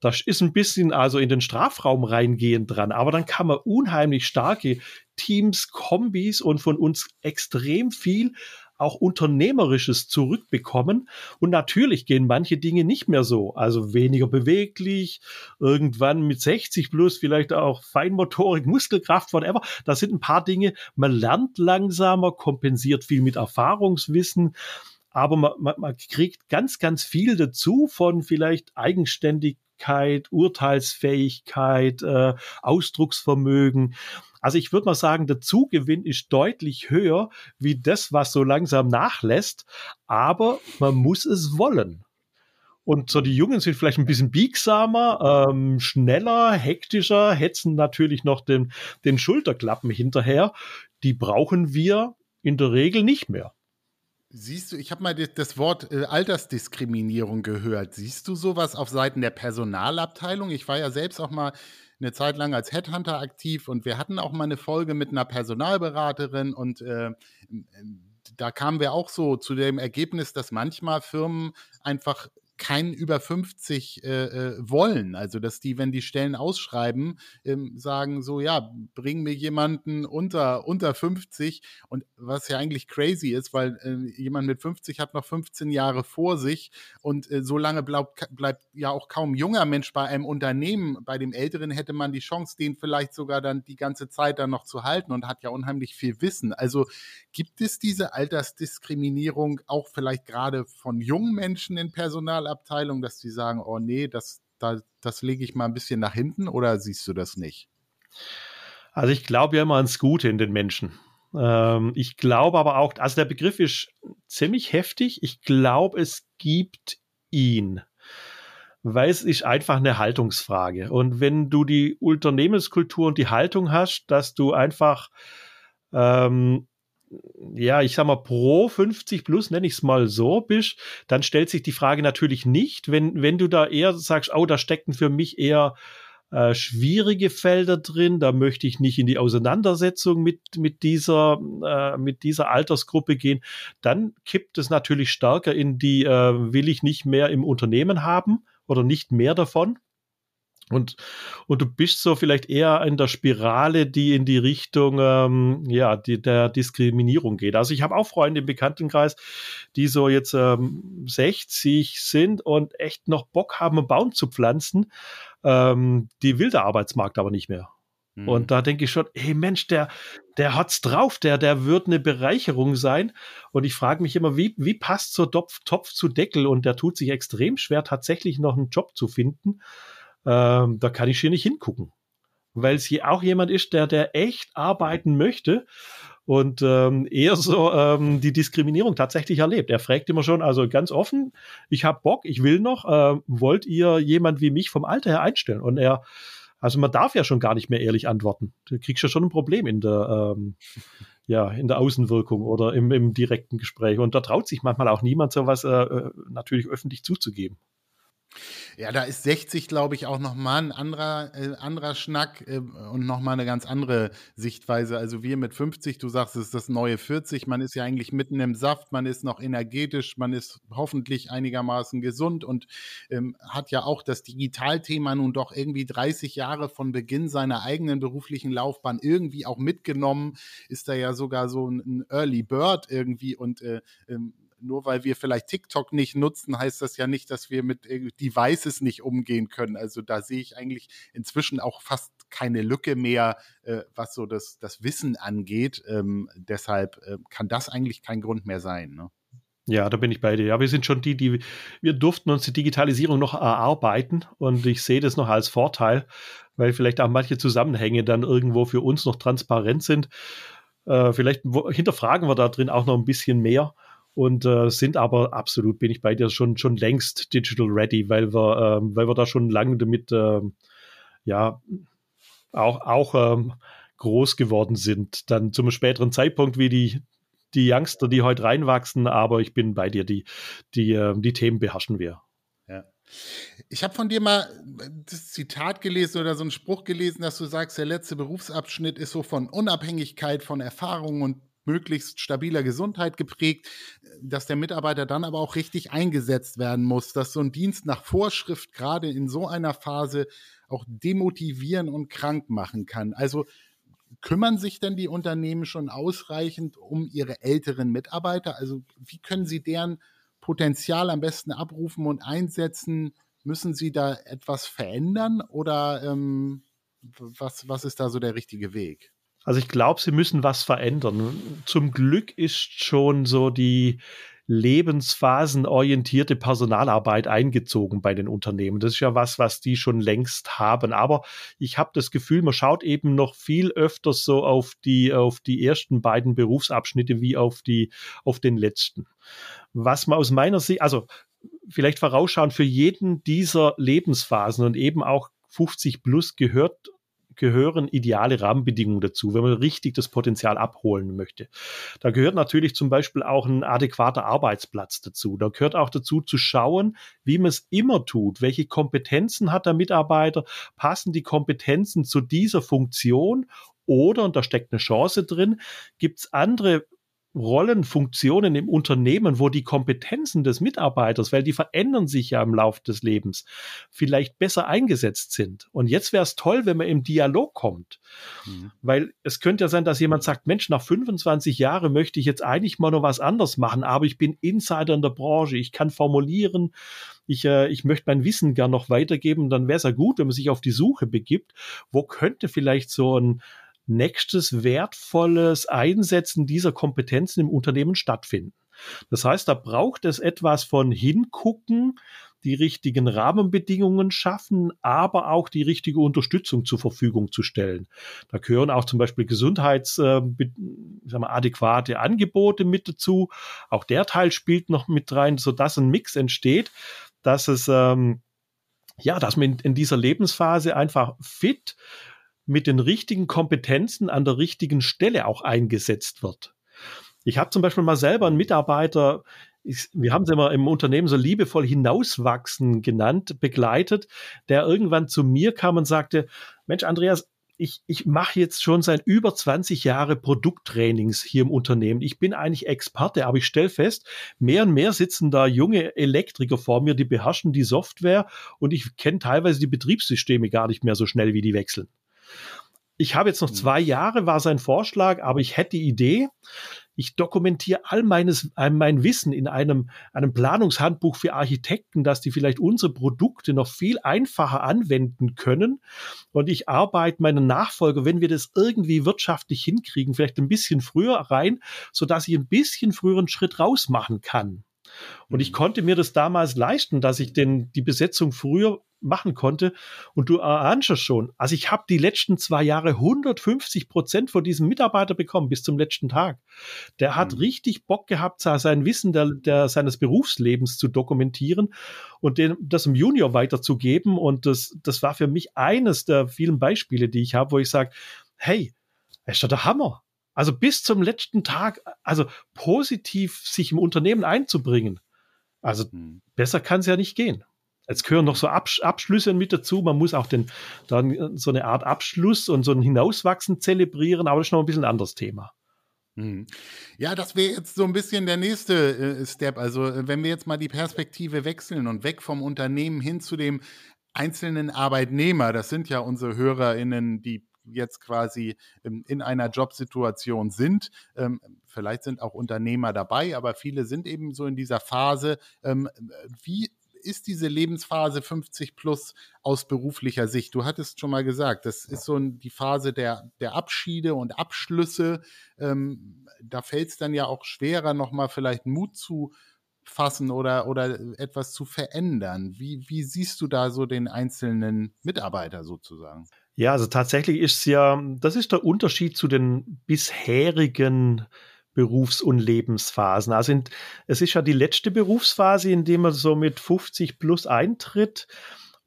Das ist ein bisschen also in den Strafraum reingehen dran, aber dann kann man unheimlich starke Teams, Kombis und von uns extrem viel auch Unternehmerisches zurückbekommen. Und natürlich gehen manche Dinge nicht mehr so. Also weniger beweglich, irgendwann mit 60 plus vielleicht auch Feinmotorik, Muskelkraft, whatever. Da sind ein paar Dinge, man lernt langsamer, kompensiert viel mit Erfahrungswissen aber man, man, man kriegt ganz, ganz viel dazu von vielleicht Eigenständigkeit, Urteilsfähigkeit, äh, Ausdrucksvermögen. Also ich würde mal sagen, der Zugewinn ist deutlich höher wie das, was so langsam nachlässt, aber man muss es wollen. Und so die Jungen sind vielleicht ein bisschen biegsamer, ähm, schneller, hektischer, hetzen natürlich noch den, den Schulterklappen hinterher. Die brauchen wir in der Regel nicht mehr. Siehst du, ich habe mal das Wort äh, Altersdiskriminierung gehört. Siehst du sowas auf Seiten der Personalabteilung? Ich war ja selbst auch mal eine Zeit lang als Headhunter aktiv und wir hatten auch mal eine Folge mit einer Personalberaterin und äh, da kamen wir auch so zu dem Ergebnis, dass manchmal Firmen einfach keinen über 50 äh, äh, wollen. Also, dass die, wenn die Stellen ausschreiben, ähm, sagen so, ja, bring mir jemanden unter, unter 50 und was ja eigentlich crazy ist, weil äh, jemand mit 50 hat noch 15 Jahre vor sich und äh, so lange bleibt, bleibt ja auch kaum junger Mensch bei einem Unternehmen. Bei dem Älteren hätte man die Chance, den vielleicht sogar dann die ganze Zeit dann noch zu halten und hat ja unheimlich viel Wissen. Also gibt es diese Altersdiskriminierung auch vielleicht gerade von jungen Menschen in Personal Personalabteilung, dass die sagen, oh nee, das, da, das lege ich mal ein bisschen nach hinten oder siehst du das nicht? Also ich glaube ja immer ans Gute in den Menschen. Ähm, ich glaube aber auch, also der Begriff ist ziemlich heftig. Ich glaube, es gibt ihn weil es ist einfach eine Haltungsfrage. Und wenn du die Unternehmenskultur und die Haltung hast, dass du einfach ähm, ja, ich sag mal, pro 50 plus, nenne ich es mal so, bist, dann stellt sich die Frage natürlich nicht, wenn, wenn du da eher sagst, oh, da stecken für mich eher äh, schwierige Felder drin, da möchte ich nicht in die Auseinandersetzung mit, mit, dieser, äh, mit dieser Altersgruppe gehen, dann kippt es natürlich stärker in die, äh, will ich nicht mehr im Unternehmen haben oder nicht mehr davon. Und, und du bist so vielleicht eher in der Spirale, die in die Richtung ähm, ja, die, der Diskriminierung geht. Also ich habe auch Freunde im Bekanntenkreis, die so jetzt ähm, 60 sind und echt noch Bock haben, einen Baum zu pflanzen. Ähm, die will der Arbeitsmarkt aber nicht mehr. Mhm. Und da denke ich schon, hey Mensch, der, der hat's drauf, der, der wird eine Bereicherung sein. Und ich frage mich immer, wie, wie passt so Topf, Topf zu Deckel? Und der tut sich extrem schwer, tatsächlich noch einen Job zu finden ähm, da kann ich hier nicht hingucken. Weil es hier auch jemand ist, der, der echt arbeiten möchte und ähm, eher so ähm, die Diskriminierung tatsächlich erlebt. Er fragt immer schon, also ganz offen, ich habe Bock, ich will noch, äh, wollt ihr jemand wie mich vom Alter her einstellen? Und er, also man darf ja schon gar nicht mehr ehrlich antworten. Du kriegst ja schon ein Problem in der, ähm, ja, in der Außenwirkung oder im, im direkten Gespräch. Und da traut sich manchmal auch niemand, sowas äh, äh natürlich öffentlich zuzugeben. Ja, da ist 60, glaube ich, auch nochmal ein anderer, äh, anderer Schnack äh, und nochmal eine ganz andere Sichtweise. Also wir mit 50, du sagst, es ist das neue 40, man ist ja eigentlich mitten im Saft, man ist noch energetisch, man ist hoffentlich einigermaßen gesund und ähm, hat ja auch das Digitalthema nun doch irgendwie 30 Jahre von Beginn seiner eigenen beruflichen Laufbahn irgendwie auch mitgenommen, ist da ja sogar so ein, Early Bird irgendwie und äh, ähm, nur weil wir vielleicht TikTok nicht nutzen, heißt das ja nicht, dass wir mit äh, Devices nicht umgehen können. Also da sehe ich eigentlich inzwischen auch fast keine Lücke mehr, äh, was so das, das Wissen angeht. Ähm, deshalb äh, kann das eigentlich kein Grund mehr sein. Ne? Ja, da bin ich bei dir. Ja, wir sind schon die, die, wir durften uns die Digitalisierung noch erarbeiten und ich sehe das noch als Vorteil, weil vielleicht auch manche Zusammenhänge dann irgendwo für uns noch transparent sind. Äh, vielleicht hinterfragen wir da drin auch noch ein bisschen mehr und äh, sind aber absolut, bin ich bei dir, schon, schon längst digital ready, weil wir, ähm, weil wir da schon lange damit, ähm, ja, auch, auch ähm, groß geworden sind. Dann zum späteren Zeitpunkt wie die, die Youngster, die heute reinwachsen, aber ich bin bei dir, die, die, äh, die Themen beherrschen wir. Ja. Ich habe von dir mal das Zitat gelesen oder so einen Spruch gelesen, dass du sagst, der letzte Berufsabschnitt ist so von Unabhängigkeit, von Erfahrung und möglichst stabiler Gesundheit geprägt, dass der Mitarbeiter dann aber auch richtig eingesetzt werden muss, dass so ein Dienst nach Vorschrift gerade in so einer Phase auch demotivieren und krank machen kann. Also kümmern sich denn die Unternehmen schon ausreichend um ihre älteren Mitarbeiter? Also wie können sie deren Potenzial am besten abrufen und einsetzen? Müssen sie da etwas verändern oder ähm, was, was ist da so der richtige Weg? Also ich glaube, sie müssen was verändern. Zum Glück ist schon so die lebensphasenorientierte Personalarbeit eingezogen bei den Unternehmen. Das ist ja was, was die schon längst haben. Aber ich habe das Gefühl, man schaut eben noch viel öfter so auf die, auf die ersten beiden Berufsabschnitte wie auf die, auf den letzten. Was man aus meiner Sicht, also vielleicht vorausschauen, für jeden dieser Lebensphasen und eben auch 50 plus gehört gehören ideale Rahmenbedingungen dazu, wenn man richtig das Potenzial abholen möchte. Da gehört natürlich zum Beispiel auch ein adäquater Arbeitsplatz dazu. Da gehört auch dazu zu schauen, wie man es immer tut. Welche Kompetenzen hat der Mitarbeiter? Passen die Kompetenzen zu dieser Funktion? Oder, und da steckt eine Chance drin, gibt es andere Rollen, Funktionen im Unternehmen, wo die Kompetenzen des Mitarbeiters, weil die verändern sich ja im Laufe des Lebens, vielleicht besser eingesetzt sind. Und jetzt wäre es toll, wenn man im Dialog kommt. Mhm. Weil es könnte ja sein, dass jemand sagt, Mensch, nach 25 Jahren möchte ich jetzt eigentlich mal noch was anderes machen, aber ich bin Insider in der Branche, ich kann formulieren, ich, äh, ich möchte mein Wissen gern noch weitergeben, dann wäre es ja gut, wenn man sich auf die Suche begibt, wo könnte vielleicht so ein nächstes wertvolles Einsetzen dieser Kompetenzen im Unternehmen stattfinden. Das heißt, da braucht es etwas von hingucken, die richtigen Rahmenbedingungen schaffen, aber auch die richtige Unterstützung zur Verfügung zu stellen. Da gehören auch zum Beispiel gesundheits, äh, Angebote mit dazu. Auch der Teil spielt noch mit rein, sodass ein Mix entsteht, dass es ähm, ja, dass man in, in dieser Lebensphase einfach fit mit den richtigen Kompetenzen an der richtigen Stelle auch eingesetzt wird. Ich habe zum Beispiel mal selber einen Mitarbeiter, ich, wir haben es immer im Unternehmen so liebevoll hinauswachsen genannt, begleitet, der irgendwann zu mir kam und sagte, Mensch, Andreas, ich, ich mache jetzt schon seit über 20 Jahre Produkttrainings hier im Unternehmen. Ich bin eigentlich Experte, aber ich stelle fest, mehr und mehr sitzen da junge Elektriker vor mir, die beherrschen die Software und ich kenne teilweise die Betriebssysteme gar nicht mehr so schnell, wie die wechseln. Ich habe jetzt noch hm. zwei Jahre, war sein Vorschlag, aber ich hätte die Idee, ich dokumentiere all meines, mein Wissen in einem, einem Planungshandbuch für Architekten, dass die vielleicht unsere Produkte noch viel einfacher anwenden können. Und ich arbeite meinen Nachfolger, wenn wir das irgendwie wirtschaftlich hinkriegen, vielleicht ein bisschen früher rein, so dass ich ein bisschen früheren Schritt rausmachen kann. Und ich mhm. konnte mir das damals leisten, dass ich den, die Besetzung früher machen konnte. Und du erahnst es schon. Also ich habe die letzten zwei Jahre 150 Prozent von diesem Mitarbeiter bekommen bis zum letzten Tag. Der hat mhm. richtig Bock gehabt, sein Wissen der, der, seines Berufslebens zu dokumentieren und den, das im Junior weiterzugeben. Und das, das war für mich eines der vielen Beispiele, die ich habe, wo ich sage, hey, ist doch der Hammer. Also bis zum letzten Tag, also positiv sich im Unternehmen einzubringen. Also mhm. besser kann es ja nicht gehen. Jetzt gehören noch so Absch Abschlüsse mit dazu. Man muss auch den, dann so eine Art Abschluss und so ein Hinauswachsen zelebrieren, aber das ist noch ein bisschen ein anderes Thema. Mhm. Ja, das wäre jetzt so ein bisschen der nächste äh, Step. Also, äh, wenn wir jetzt mal die Perspektive wechseln und weg vom Unternehmen hin zu dem einzelnen Arbeitnehmer, das sind ja unsere HörerInnen, die jetzt quasi ähm, in einer Jobsituation sind. Ähm, vielleicht sind auch Unternehmer dabei, aber viele sind eben so in dieser Phase. Ähm, wie ist diese Lebensphase 50 plus aus beruflicher Sicht? Du hattest schon mal gesagt, das ist so die Phase der, der Abschiede und Abschlüsse. Da fällt es dann ja auch schwerer, nochmal vielleicht Mut zu fassen oder, oder etwas zu verändern. Wie, wie siehst du da so den einzelnen Mitarbeiter sozusagen? Ja, also tatsächlich ist es ja, das ist der Unterschied zu den bisherigen Berufs- und Lebensphasen. Also in, es ist ja die letzte Berufsphase, in der man so mit 50 plus eintritt.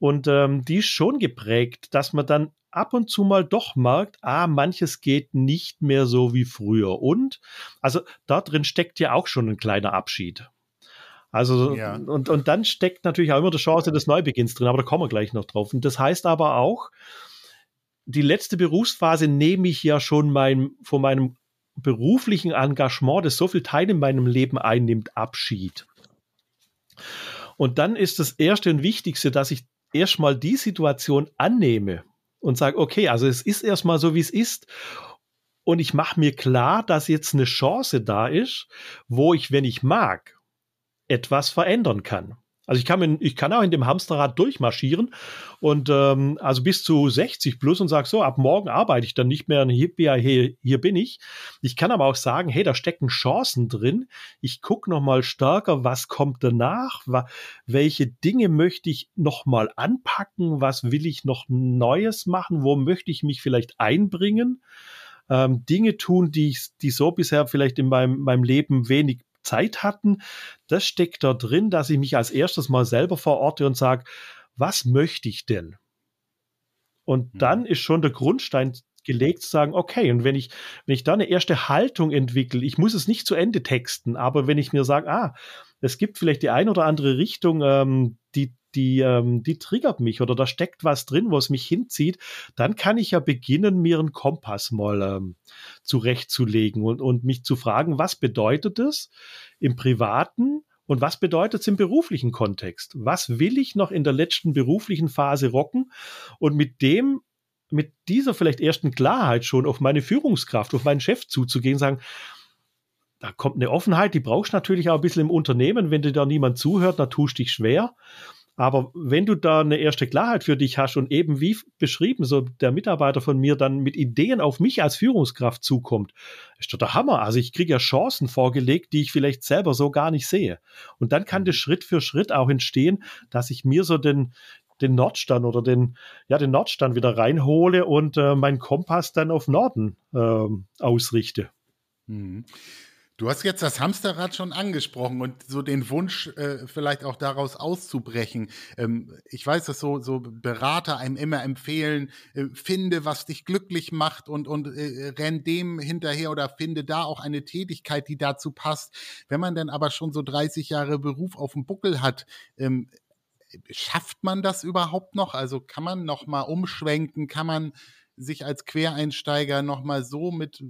Und ähm, die ist schon geprägt, dass man dann ab und zu mal doch merkt, ah, manches geht nicht mehr so wie früher. Und, also da drin steckt ja auch schon ein kleiner Abschied. Also, ja. und, und dann steckt natürlich auch immer die Chance des Neubeginns drin, aber da kommen wir gleich noch drauf. Und das heißt aber auch, die letzte Berufsphase nehme ich ja schon mein, von meinem beruflichen Engagement, das so viel Teil in meinem Leben einnimmt, Abschied. Und dann ist das Erste und Wichtigste, dass ich erstmal die Situation annehme und sage, okay, also es ist erstmal so, wie es ist. Und ich mache mir klar, dass jetzt eine Chance da ist, wo ich, wenn ich mag, etwas verändern kann. Also ich kann, in, ich kann auch in dem Hamsterrad durchmarschieren und ähm, also bis zu 60 plus und sage so, ab morgen arbeite ich dann nicht mehr hier, hier, hier bin ich. Ich kann aber auch sagen, hey, da stecken Chancen drin. Ich gucke nochmal stärker, was kommt danach, welche Dinge möchte ich nochmal anpacken, was will ich noch Neues machen, wo möchte ich mich vielleicht einbringen. Ähm, Dinge tun, die, ich, die so bisher vielleicht in meinem, meinem Leben wenig Zeit hatten. Das steckt da drin, dass ich mich als erstes mal selber verorte und sage, was möchte ich denn? Und mhm. dann ist schon der Grundstein gelegt zu sagen, okay, und wenn ich, wenn ich da eine erste Haltung entwickle, ich muss es nicht zu Ende texten, aber wenn ich mir sage, ah, es gibt vielleicht die ein oder andere Richtung, ähm, die die, ähm, die triggert mich oder da steckt was drin, wo es mich hinzieht, dann kann ich ja beginnen, mir einen Kompass mal ähm, zurechtzulegen und, und mich zu fragen, was bedeutet es im privaten und was bedeutet es im beruflichen Kontext? Was will ich noch in der letzten beruflichen Phase rocken? Und mit dem, mit dieser vielleicht ersten Klarheit schon auf meine Führungskraft, auf meinen Chef zuzugehen, sagen, da kommt eine Offenheit, die brauchst du natürlich auch ein bisschen im Unternehmen. Wenn dir da niemand zuhört, da tust du dich schwer. Aber wenn du da eine erste Klarheit für dich hast und eben wie beschrieben, so der Mitarbeiter von mir dann mit Ideen auf mich als Führungskraft zukommt, ist doch der Hammer. Also ich kriege ja Chancen vorgelegt, die ich vielleicht selber so gar nicht sehe. Und dann kann das Schritt für Schritt auch entstehen, dass ich mir so den, den Nordstern oder den, ja, den Nordstern wieder reinhole und äh, meinen Kompass dann auf Norden äh, ausrichte. Mhm. Du hast jetzt das Hamsterrad schon angesprochen und so den Wunsch, äh, vielleicht auch daraus auszubrechen. Ähm, ich weiß, dass so, so Berater einem immer empfehlen, äh, finde, was dich glücklich macht und, und äh, renn dem hinterher oder finde da auch eine Tätigkeit, die dazu passt. Wenn man dann aber schon so 30 Jahre Beruf auf dem Buckel hat, ähm, schafft man das überhaupt noch? Also kann man noch mal umschwenken? Kann man sich als Quereinsteiger nochmal so mit äh,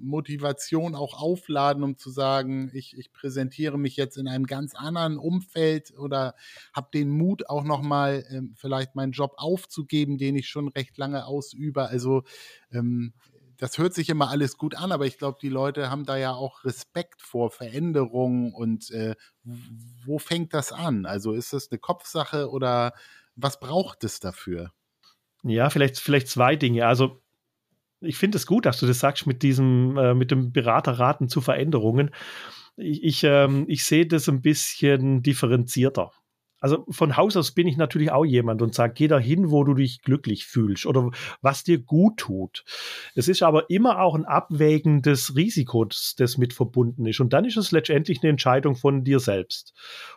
Motivation auch aufladen, um zu sagen, ich, ich präsentiere mich jetzt in einem ganz anderen Umfeld oder habe den Mut auch nochmal äh, vielleicht meinen Job aufzugeben, den ich schon recht lange ausübe. Also ähm, das hört sich immer alles gut an, aber ich glaube, die Leute haben da ja auch Respekt vor Veränderungen und äh, wo fängt das an? Also ist das eine Kopfsache oder was braucht es dafür? Ja, vielleicht, vielleicht zwei Dinge. Also ich finde es gut, dass du das sagst mit diesem, äh, mit dem Beraterraten zu Veränderungen. Ich, ich, ähm, ich sehe das ein bisschen differenzierter also von Haus aus bin ich natürlich auch jemand und sage, geh da hin, wo du dich glücklich fühlst oder was dir gut tut. Es ist aber immer auch ein Abwägen des Risikos, das mit verbunden ist. Und dann ist es letztendlich eine Entscheidung von dir selbst.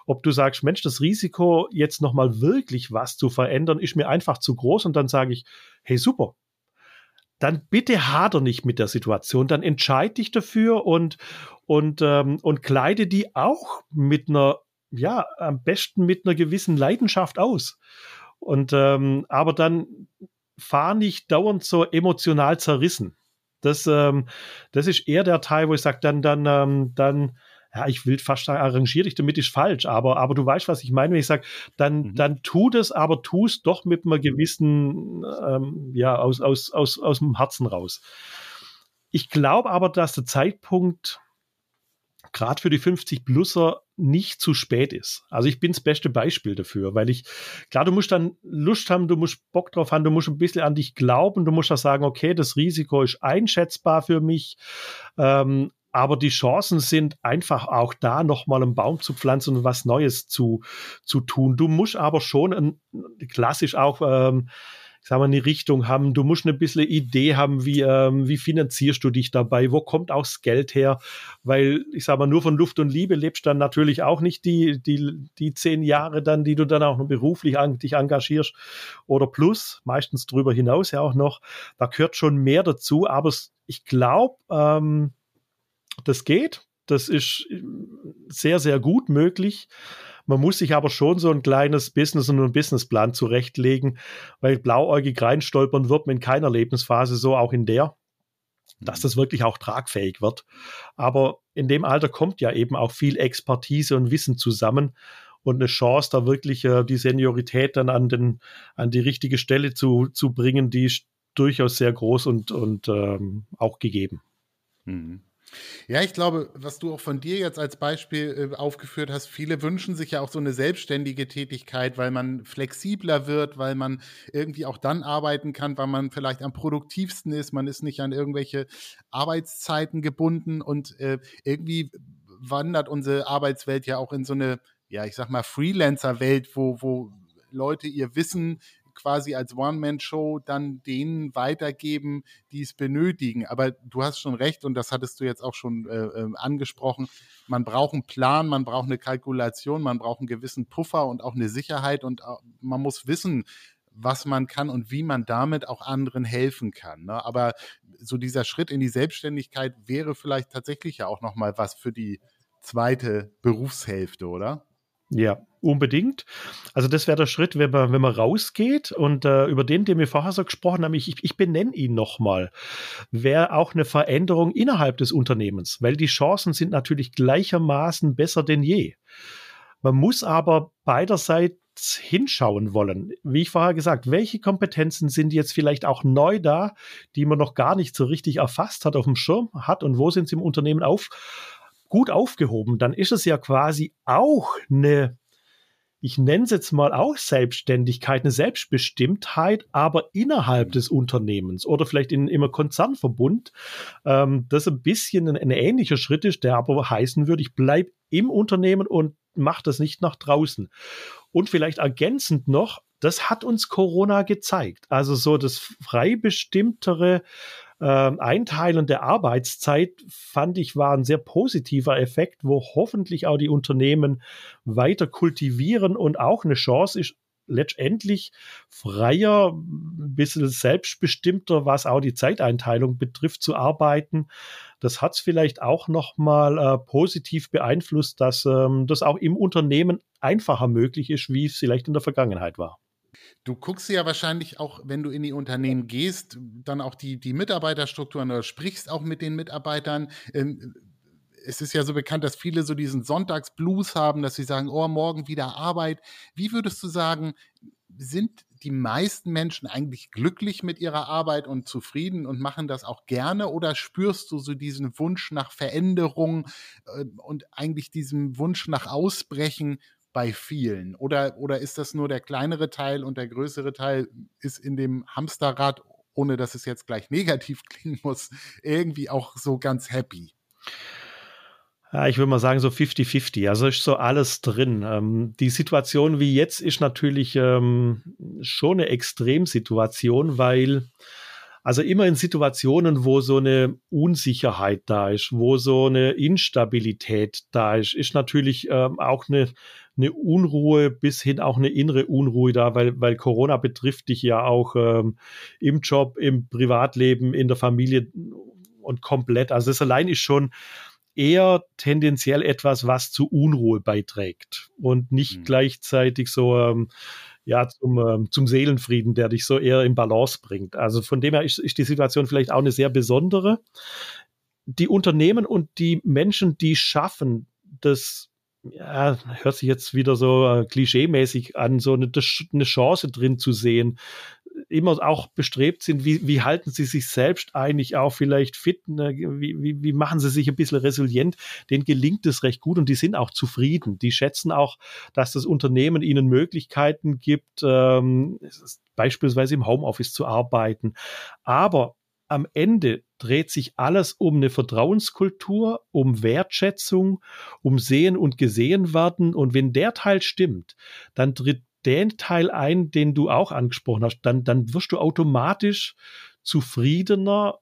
Ob du sagst, Mensch, das Risiko, jetzt nochmal wirklich was zu verändern, ist mir einfach zu groß. Und dann sage ich, hey, super, dann bitte hader nicht mit der Situation, dann entscheide dich dafür und, und, ähm, und kleide die auch mit einer ja, am besten mit einer gewissen Leidenschaft aus. Und ähm, aber dann fahr nicht dauernd so emotional zerrissen. Das, ähm, das ist eher der Teil, wo ich sage, dann, dann, ähm, dann, ja, ich will fast sagen, arrangier dich damit ist falsch, aber, aber du weißt, was ich meine, wenn ich sage, dann, mhm. dann tu das, aber tu es doch mit einer gewissen, ähm, ja, aus, aus, aus, aus dem Herzen raus. Ich glaube aber, dass der Zeitpunkt gerade für die 50-Pluser nicht zu spät ist. Also ich bin das beste Beispiel dafür, weil ich, klar, du musst dann Lust haben, du musst Bock drauf haben, du musst ein bisschen an dich glauben, du musst auch sagen, okay, das Risiko ist einschätzbar für mich, ähm, aber die Chancen sind einfach auch da, nochmal einen Baum zu pflanzen und was Neues zu, zu tun. Du musst aber schon ein, klassisch auch ähm, ich sag mal, eine Richtung haben. Du musst eine bisschen Idee haben, wie, ähm, wie finanzierst du dich dabei? Wo kommt auch das Geld her? Weil, ich sag mal, nur von Luft und Liebe lebst dann natürlich auch nicht die, die, die zehn Jahre dann, die du dann auch noch beruflich an, dich engagierst oder plus, meistens drüber hinaus ja auch noch. Da gehört schon mehr dazu, aber ich glaube, ähm, das geht. Das ist sehr, sehr gut möglich. Man muss sich aber schon so ein kleines Business und einen Businessplan zurechtlegen, weil blauäugig reinstolpern wird man in keiner Lebensphase, so auch in der, dass das wirklich auch tragfähig wird. Aber in dem Alter kommt ja eben auch viel Expertise und Wissen zusammen und eine Chance, da wirklich äh, die Seniorität dann an, den, an die richtige Stelle zu, zu bringen, die ist durchaus sehr groß und, und ähm, auch gegeben. Mhm. Ja, ich glaube, was du auch von dir jetzt als Beispiel äh, aufgeführt hast, viele wünschen sich ja auch so eine selbstständige Tätigkeit, weil man flexibler wird, weil man irgendwie auch dann arbeiten kann, weil man vielleicht am produktivsten ist, man ist nicht an irgendwelche Arbeitszeiten gebunden und äh, irgendwie wandert unsere Arbeitswelt ja auch in so eine, ja, ich sag mal, Freelancer-Welt, wo, wo Leute ihr Wissen quasi als One-Man-Show dann denen weitergeben, die es benötigen. Aber du hast schon recht und das hattest du jetzt auch schon äh, ähm, angesprochen. Man braucht einen Plan, man braucht eine Kalkulation, man braucht einen gewissen Puffer und auch eine Sicherheit und man muss wissen, was man kann und wie man damit auch anderen helfen kann. Ne? Aber so dieser Schritt in die Selbstständigkeit wäre vielleicht tatsächlich ja auch noch mal was für die zweite Berufshälfte, oder? Ja, unbedingt. Also das wäre der Schritt, wenn man, wenn man rausgeht und äh, über den, den wir vorher so gesprochen haben, ich, ich benenne ihn nochmal, wäre auch eine Veränderung innerhalb des Unternehmens, weil die Chancen sind natürlich gleichermaßen besser denn je. Man muss aber beiderseits hinschauen wollen. Wie ich vorher gesagt, welche Kompetenzen sind jetzt vielleicht auch neu da, die man noch gar nicht so richtig erfasst hat, auf dem Schirm hat und wo sind sie im Unternehmen auf, gut aufgehoben, dann ist es ja quasi auch eine, ich nenne es jetzt mal auch Selbstständigkeit, eine Selbstbestimmtheit, aber innerhalb des Unternehmens oder vielleicht in immer Konzernverbund, ähm, das ein bisschen ein, ein, ähnlicher Schritt ist, der aber heißen würde, ich bleibe im Unternehmen und mache das nicht nach draußen. Und vielleicht ergänzend noch, das hat uns Corona gezeigt. Also so das frei bestimmtere äh, Einteilen der Arbeitszeit fand ich war ein sehr positiver Effekt, wo hoffentlich auch die Unternehmen weiter kultivieren und auch eine Chance ist, letztendlich freier, ein bisschen selbstbestimmter, was auch die Zeiteinteilung betrifft, zu arbeiten. Das hat es vielleicht auch nochmal äh, positiv beeinflusst, dass ähm, das auch im Unternehmen einfacher möglich ist, wie es vielleicht in der Vergangenheit war. Du guckst ja wahrscheinlich auch, wenn du in die Unternehmen gehst, dann auch die, die Mitarbeiterstrukturen oder sprichst auch mit den Mitarbeitern. Ähm, es ist ja so bekannt, dass viele so diesen Sonntagsblues haben, dass sie sagen, oh, morgen wieder Arbeit. Wie würdest du sagen, sind die meisten Menschen eigentlich glücklich mit ihrer Arbeit und zufrieden und machen das auch gerne oder spürst du so diesen Wunsch nach Veränderung äh, und eigentlich diesen Wunsch nach Ausbrechen bei vielen? Oder, oder ist das nur der kleinere Teil und der größere Teil ist in dem Hamsterrad, ohne dass es jetzt gleich negativ klingen muss, irgendwie auch so ganz happy? Ja, ich würde mal sagen, so 50-50. Also ist so alles drin. Ähm, die Situation wie jetzt ist natürlich ähm, schon eine Extremsituation, weil also immer in Situationen, wo so eine Unsicherheit da ist, wo so eine Instabilität da ist, ist natürlich ähm, auch eine, eine Unruhe bis hin auch eine innere Unruhe da, weil, weil Corona betrifft dich ja auch ähm, im Job, im Privatleben, in der Familie und komplett. Also das allein ist schon eher tendenziell etwas, was zu Unruhe beiträgt und nicht mhm. gleichzeitig so ähm, ja zum, ähm, zum Seelenfrieden, der dich so eher in Balance bringt. Also von dem her ist, ist die Situation vielleicht auch eine sehr besondere. Die Unternehmen und die Menschen, die schaffen, das ja, hört sich jetzt wieder so äh, klischeemäßig an, so eine, eine Chance drin zu sehen, immer auch bestrebt sind, wie, wie halten sie sich selbst eigentlich auch vielleicht fit, ne? wie, wie, wie machen sie sich ein bisschen resilient, denen gelingt es recht gut und die sind auch zufrieden. Die schätzen auch, dass das Unternehmen ihnen Möglichkeiten gibt, ähm, beispielsweise im Homeoffice zu arbeiten. Aber am Ende dreht sich alles um eine Vertrauenskultur, um Wertschätzung, um Sehen und Gesehen werden. Und wenn der Teil stimmt, dann tritt den Teil ein, den du auch angesprochen hast, dann, dann wirst du automatisch zufriedener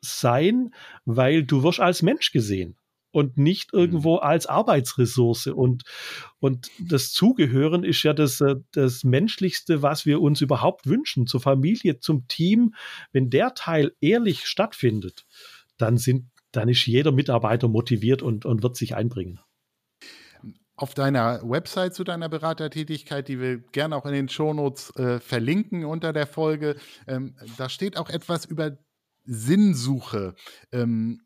sein, weil du wirst als Mensch gesehen und nicht mhm. irgendwo als Arbeitsressource. Und, und das Zugehören ist ja das, äh, das Menschlichste, was wir uns überhaupt wünschen, zur Familie, zum Team. Wenn der Teil ehrlich stattfindet, dann sind, dann ist jeder Mitarbeiter motiviert und, und wird sich einbringen auf deiner Website zu deiner Beratertätigkeit, die wir gerne auch in den Shownotes äh, verlinken unter der Folge. Ähm, da steht auch etwas über Sinnsuche. Ähm,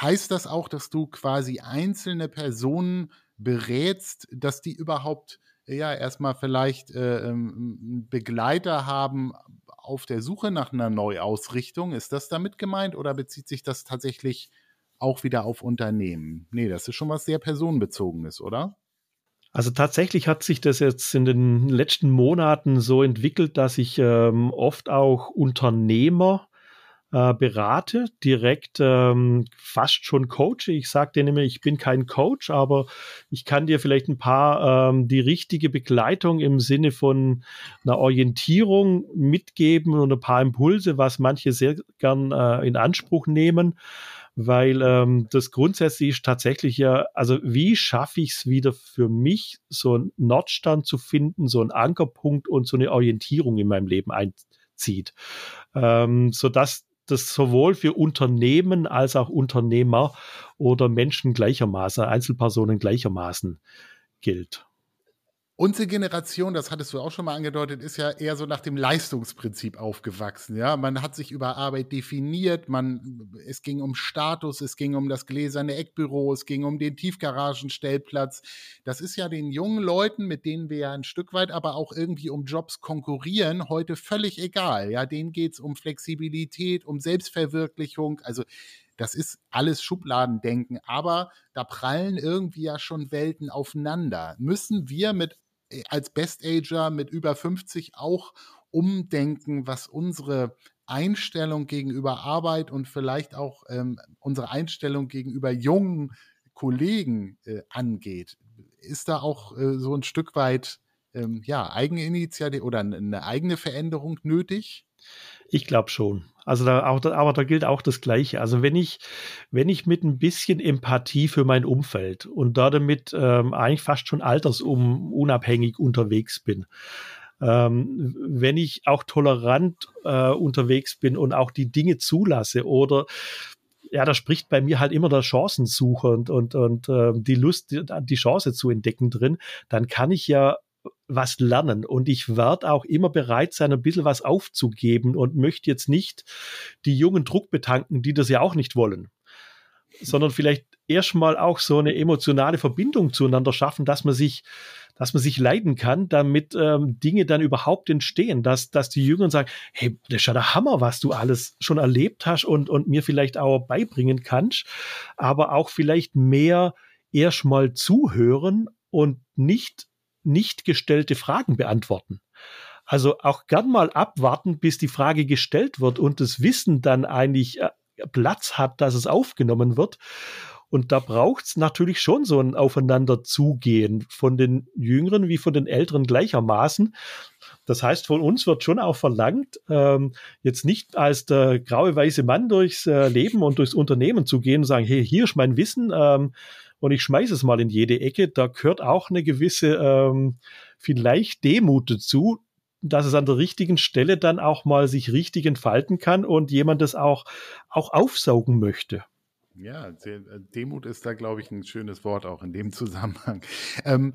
heißt das auch, dass du quasi einzelne Personen berätst, dass die überhaupt ja erstmal vielleicht äh, ähm, Begleiter haben auf der Suche nach einer Neuausrichtung? Ist das damit gemeint oder bezieht sich das tatsächlich auch wieder auf Unternehmen. Nee, das ist schon was sehr personenbezogenes, oder? Also tatsächlich hat sich das jetzt in den letzten Monaten so entwickelt, dass ich ähm, oft auch Unternehmer äh, berate, direkt ähm, fast schon coache. Ich sage dir immer, ich bin kein Coach, aber ich kann dir vielleicht ein paar ähm, die richtige Begleitung im Sinne von einer Orientierung mitgeben und ein paar Impulse, was manche sehr gern äh, in Anspruch nehmen weil ähm, das grundsätzlich ist tatsächlich ja, also wie schaffe ich es wieder für mich, so einen Nordstand zu finden, so einen Ankerpunkt und so eine Orientierung in meinem Leben einzieht, ähm, sodass das sowohl für Unternehmen als auch Unternehmer oder Menschen gleichermaßen, Einzelpersonen gleichermaßen gilt. Unsere Generation, das hattest du auch schon mal angedeutet, ist ja eher so nach dem Leistungsprinzip aufgewachsen. Ja, man hat sich über Arbeit definiert, man, es ging um Status, es ging um das gläserne Eckbüro, es ging um den Tiefgaragenstellplatz. Das ist ja den jungen Leuten, mit denen wir ja ein Stück weit aber auch irgendwie um Jobs konkurrieren, heute völlig egal. Ja, denen geht es um Flexibilität, um Selbstverwirklichung. Also das ist alles Schubladendenken, aber da prallen irgendwie ja schon Welten aufeinander. Müssen wir mit äh, als Best-Ager mit über 50 auch umdenken, was unsere Einstellung gegenüber Arbeit und vielleicht auch ähm, unsere Einstellung gegenüber jungen Kollegen äh, angeht. Ist da auch äh, so ein Stück weit ähm, ja, Eigeninitiative oder eine eigene Veränderung nötig? Ich glaube schon. Also da auch, aber da gilt auch das Gleiche. Also wenn ich, wenn ich mit ein bisschen Empathie für mein Umfeld und da damit ähm, eigentlich fast schon altersunabhängig unterwegs bin, ähm, wenn ich auch tolerant äh, unterwegs bin und auch die Dinge zulasse oder ja, da spricht bei mir halt immer der Chancensucher und, und, und äh, die Lust, die, die Chance zu entdecken drin, dann kann ich ja was lernen. Und ich werde auch immer bereit sein, ein bisschen was aufzugeben und möchte jetzt nicht die jungen Druck betanken, die das ja auch nicht wollen, sondern vielleicht erstmal auch so eine emotionale Verbindung zueinander schaffen, dass man sich, dass man sich leiden kann, damit ähm, Dinge dann überhaupt entstehen, dass, dass die Jüngeren sagen, hey, das ist ja der Hammer, was du alles schon erlebt hast und, und mir vielleicht auch beibringen kannst, aber auch vielleicht mehr erstmal zuhören und nicht nicht gestellte Fragen beantworten. Also auch gern mal abwarten, bis die Frage gestellt wird und das Wissen dann eigentlich äh, Platz hat, dass es aufgenommen wird. Und da braucht es natürlich schon so ein Aufeinanderzugehen von den Jüngeren wie von den Älteren gleichermaßen. Das heißt, von uns wird schon auch verlangt, ähm, jetzt nicht als der graue weiße Mann durchs äh, Leben und durchs Unternehmen zu gehen und sagen, hey, hier ist mein Wissen, ähm, und ich schmeiße es mal in jede Ecke. Da gehört auch eine gewisse ähm, vielleicht Demut dazu, dass es an der richtigen Stelle dann auch mal sich richtig entfalten kann und jemand das auch, auch aufsaugen möchte. Ja, äh, Demut ist da, glaube ich, ein schönes Wort auch in dem Zusammenhang. Ähm,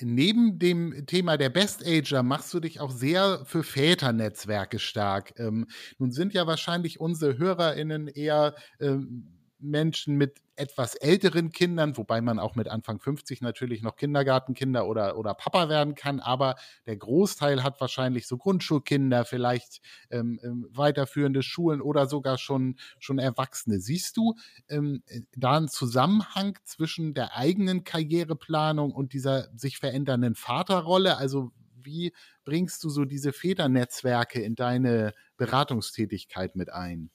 neben dem Thema der Best-Ager machst du dich auch sehr für Väternetzwerke stark. Ähm, nun sind ja wahrscheinlich unsere HörerInnen eher ähm, Menschen mit etwas älteren Kindern, wobei man auch mit Anfang 50 natürlich noch Kindergartenkinder oder, oder Papa werden kann, aber der Großteil hat wahrscheinlich so Grundschulkinder, vielleicht ähm, ähm, weiterführende Schulen oder sogar schon, schon Erwachsene. Siehst du ähm, da einen Zusammenhang zwischen der eigenen Karriereplanung und dieser sich verändernden Vaterrolle? Also wie bringst du so diese Väternetzwerke in deine Beratungstätigkeit mit ein?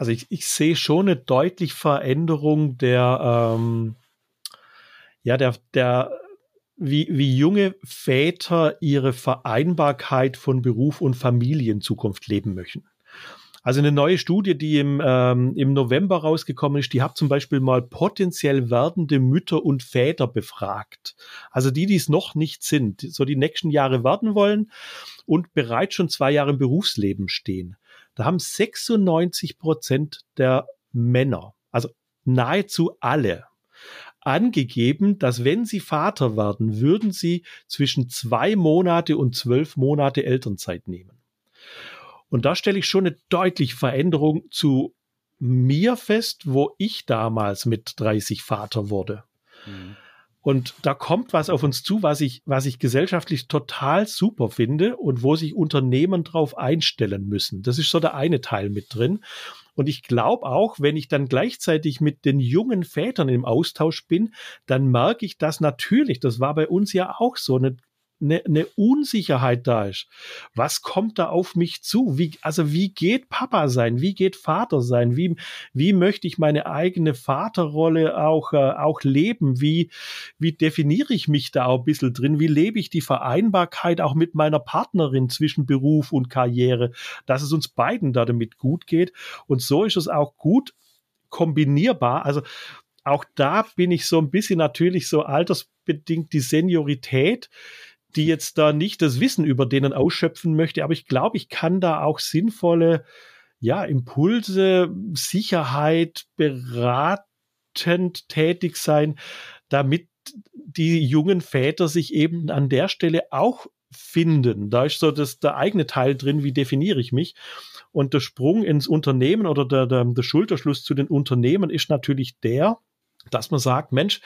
Also ich, ich sehe schon eine deutliche Veränderung der, ähm, ja, der, der, wie, wie junge Väter ihre Vereinbarkeit von Beruf und Familie in Zukunft leben möchten. Also eine neue Studie, die im, ähm, im November rausgekommen ist, die hat zum Beispiel mal potenziell werdende Mütter und Väter befragt. Also die, die es noch nicht sind, so die nächsten Jahre werden wollen und bereits schon zwei Jahre im Berufsleben stehen. Da haben 96 Prozent der Männer, also nahezu alle, angegeben, dass wenn sie Vater werden, würden sie zwischen zwei Monate und zwölf Monate Elternzeit nehmen. Und da stelle ich schon eine deutliche Veränderung zu mir fest, wo ich damals mit 30 Vater wurde. Mhm. Und da kommt was auf uns zu, was ich, was ich gesellschaftlich total super finde und wo sich Unternehmen drauf einstellen müssen. Das ist so der eine Teil mit drin. Und ich glaube auch, wenn ich dann gleichzeitig mit den jungen Vätern im Austausch bin, dann merke ich das natürlich. Das war bei uns ja auch so. Eine eine, eine Unsicherheit da ist. Was kommt da auf mich zu? Wie, also wie geht Papa sein? Wie geht Vater sein? Wie, wie möchte ich meine eigene Vaterrolle auch, äh, auch leben? Wie, wie definiere ich mich da auch ein bisschen drin? Wie lebe ich die Vereinbarkeit auch mit meiner Partnerin zwischen Beruf und Karriere, dass es uns beiden da damit gut geht? Und so ist es auch gut kombinierbar. Also auch da bin ich so ein bisschen natürlich so altersbedingt die Seniorität die jetzt da nicht das Wissen über denen ausschöpfen möchte, aber ich glaube, ich kann da auch sinnvolle ja, Impulse, Sicherheit, beratend tätig sein, damit die jungen Väter sich eben an der Stelle auch finden. Da ist so das, der eigene Teil drin, wie definiere ich mich. Und der Sprung ins Unternehmen oder der, der, der Schulterschluss zu den Unternehmen ist natürlich der, dass man sagt, Mensch,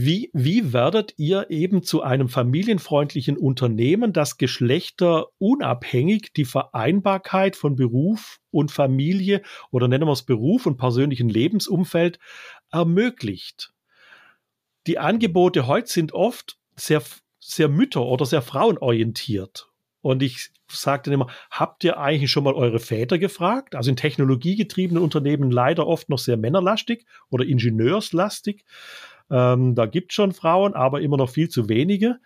wie, wie werdet ihr eben zu einem familienfreundlichen Unternehmen, das geschlechterunabhängig die Vereinbarkeit von Beruf und Familie oder nennen wir es Beruf und persönlichen Lebensumfeld ermöglicht? Die Angebote heute sind oft sehr, sehr mütter- oder sehr frauenorientiert. Und ich sage dann immer, habt ihr eigentlich schon mal eure Väter gefragt? Also in technologiegetriebenen Unternehmen leider oft noch sehr männerlastig oder ingenieurslastig. Ähm, da gibt schon Frauen, aber immer noch viel zu wenige.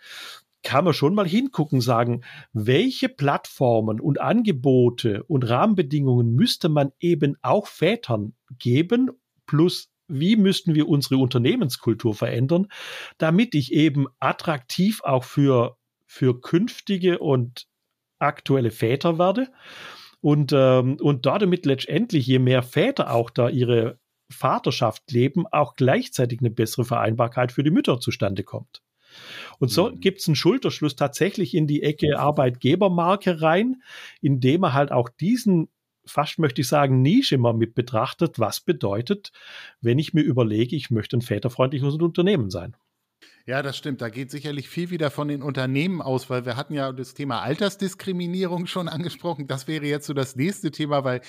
Kann man schon mal hingucken, sagen, welche Plattformen und Angebote und Rahmenbedingungen müsste man eben auch Vätern geben, plus wie müssten wir unsere Unternehmenskultur verändern, damit ich eben attraktiv auch für, für künftige und aktuelle Väter werde. Und, ähm, und damit letztendlich, je mehr Väter auch da ihre Vaterschaft leben, auch gleichzeitig eine bessere Vereinbarkeit für die Mütter zustande kommt. Und so mhm. gibt es einen Schulterschluss tatsächlich in die Ecke Arbeitgebermarke rein, indem er halt auch diesen fast möchte ich sagen, Nische mal mit betrachtet, was bedeutet, wenn ich mir überlege, ich möchte ein väterfreundliches Unternehmen sein. Ja, das stimmt. Da geht sicherlich viel wieder von den Unternehmen aus, weil wir hatten ja das Thema Altersdiskriminierung schon angesprochen. Das wäre jetzt so das nächste Thema, weil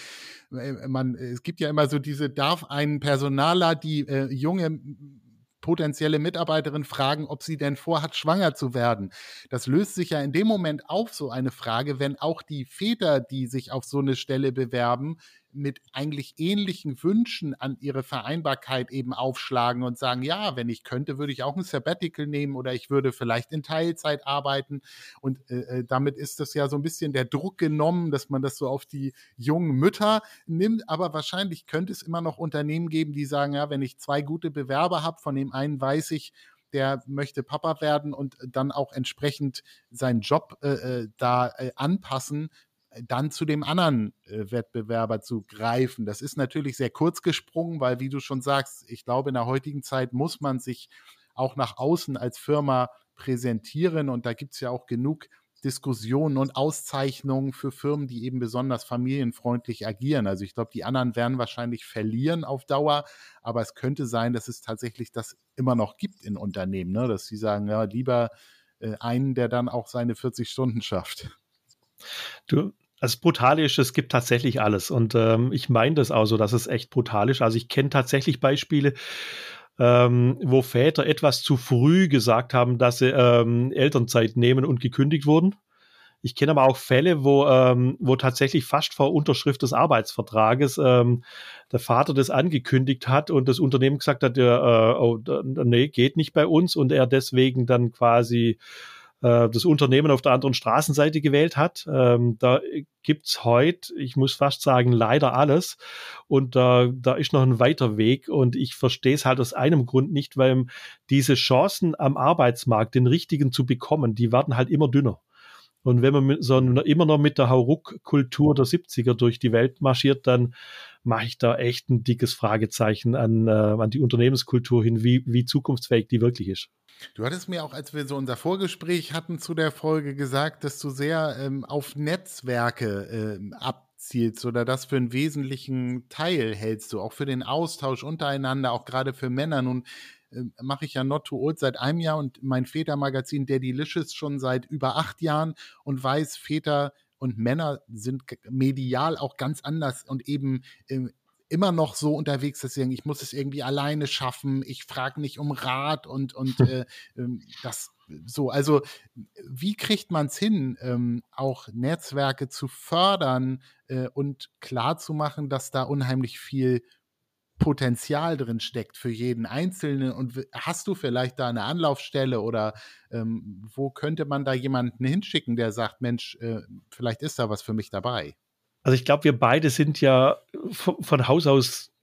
äh, man, es gibt ja immer so diese, darf ein Personaler die äh, junge potenzielle Mitarbeiterin fragen, ob sie denn vorhat, schwanger zu werden. Das löst sich ja in dem Moment auf so eine Frage, wenn auch die Väter, die sich auf so eine Stelle bewerben, mit eigentlich ähnlichen Wünschen an ihre Vereinbarkeit eben aufschlagen und sagen, ja, wenn ich könnte, würde ich auch ein Sabbatical nehmen oder ich würde vielleicht in Teilzeit arbeiten. Und äh, äh, damit ist das ja so ein bisschen der Druck genommen, dass man das so auf die jungen Mütter nimmt. Aber wahrscheinlich könnte es immer noch Unternehmen geben, die sagen, ja, wenn ich zwei gute Bewerber habe, von dem einen weiß ich, der möchte Papa werden und dann auch entsprechend seinen Job äh, äh da äh, anpassen, dann zu dem anderen äh, Wettbewerber zu greifen. Das ist natürlich sehr kurz gesprungen, weil, wie du schon sagst, ich glaube, in der heutigen Zeit muss man sich auch nach außen als Firma präsentieren und da gibt es ja auch genug Diskussionen und Auszeichnungen für Firmen, die eben besonders familienfreundlich agieren. Also ich glaube, die anderen werden wahrscheinlich verlieren auf Dauer, aber es könnte sein, dass es tatsächlich das immer noch gibt in Unternehmen, ne? dass sie sagen, ja, lieber äh, einen, der dann auch seine 40 Stunden schafft. Du, also brutal ist, es gibt tatsächlich alles. Und ähm, ich meine das auch so, dass es echt brutal ist. Also ich kenne tatsächlich Beispiele, ähm, wo Väter etwas zu früh gesagt haben, dass sie ähm, Elternzeit nehmen und gekündigt wurden. Ich kenne aber auch Fälle, wo, ähm, wo tatsächlich fast vor Unterschrift des Arbeitsvertrages ähm, der Vater das angekündigt hat und das Unternehmen gesagt hat, äh, oh, nee, geht nicht bei uns und er deswegen dann quasi äh, das Unternehmen auf der anderen Straßenseite gewählt hat. Ähm, da gibt's heute, ich muss fast sagen, leider alles. Und da, da ist noch ein weiter Weg. Und ich verstehe es halt aus einem Grund nicht, weil diese Chancen am Arbeitsmarkt, den richtigen zu bekommen, die werden halt immer dünner. Und wenn man so immer noch mit der Hauruck-Kultur der 70er durch die Welt marschiert, dann mache ich da echt ein dickes Fragezeichen an, äh, an die Unternehmenskultur hin, wie, wie zukunftsfähig die wirklich ist. Du hattest mir auch, als wir so unser Vorgespräch hatten zu der Folge, gesagt, dass du sehr ähm, auf Netzwerke ähm, abzielst oder das für einen wesentlichen Teil hältst du, auch für den Austausch untereinander, auch gerade für Männer. Nun äh, mache ich ja Not to Old seit einem Jahr und mein Vätermagazin Daddylicious schon seit über acht Jahren und weiß, Väter und Männer sind medial auch ganz anders und eben äh, immer noch so unterwegs, sagen, ich muss es irgendwie alleine schaffen, ich frage nicht um Rat und, und äh, ähm, das so. Also, wie kriegt man es hin, ähm, auch Netzwerke zu fördern äh, und klarzumachen, dass da unheimlich viel Potenzial drin steckt für jeden Einzelnen und hast du vielleicht da eine Anlaufstelle oder ähm, wo könnte man da jemanden hinschicken, der sagt, Mensch, äh, vielleicht ist da was für mich dabei? Also ich glaube, wir beide sind ja von, von Haus aus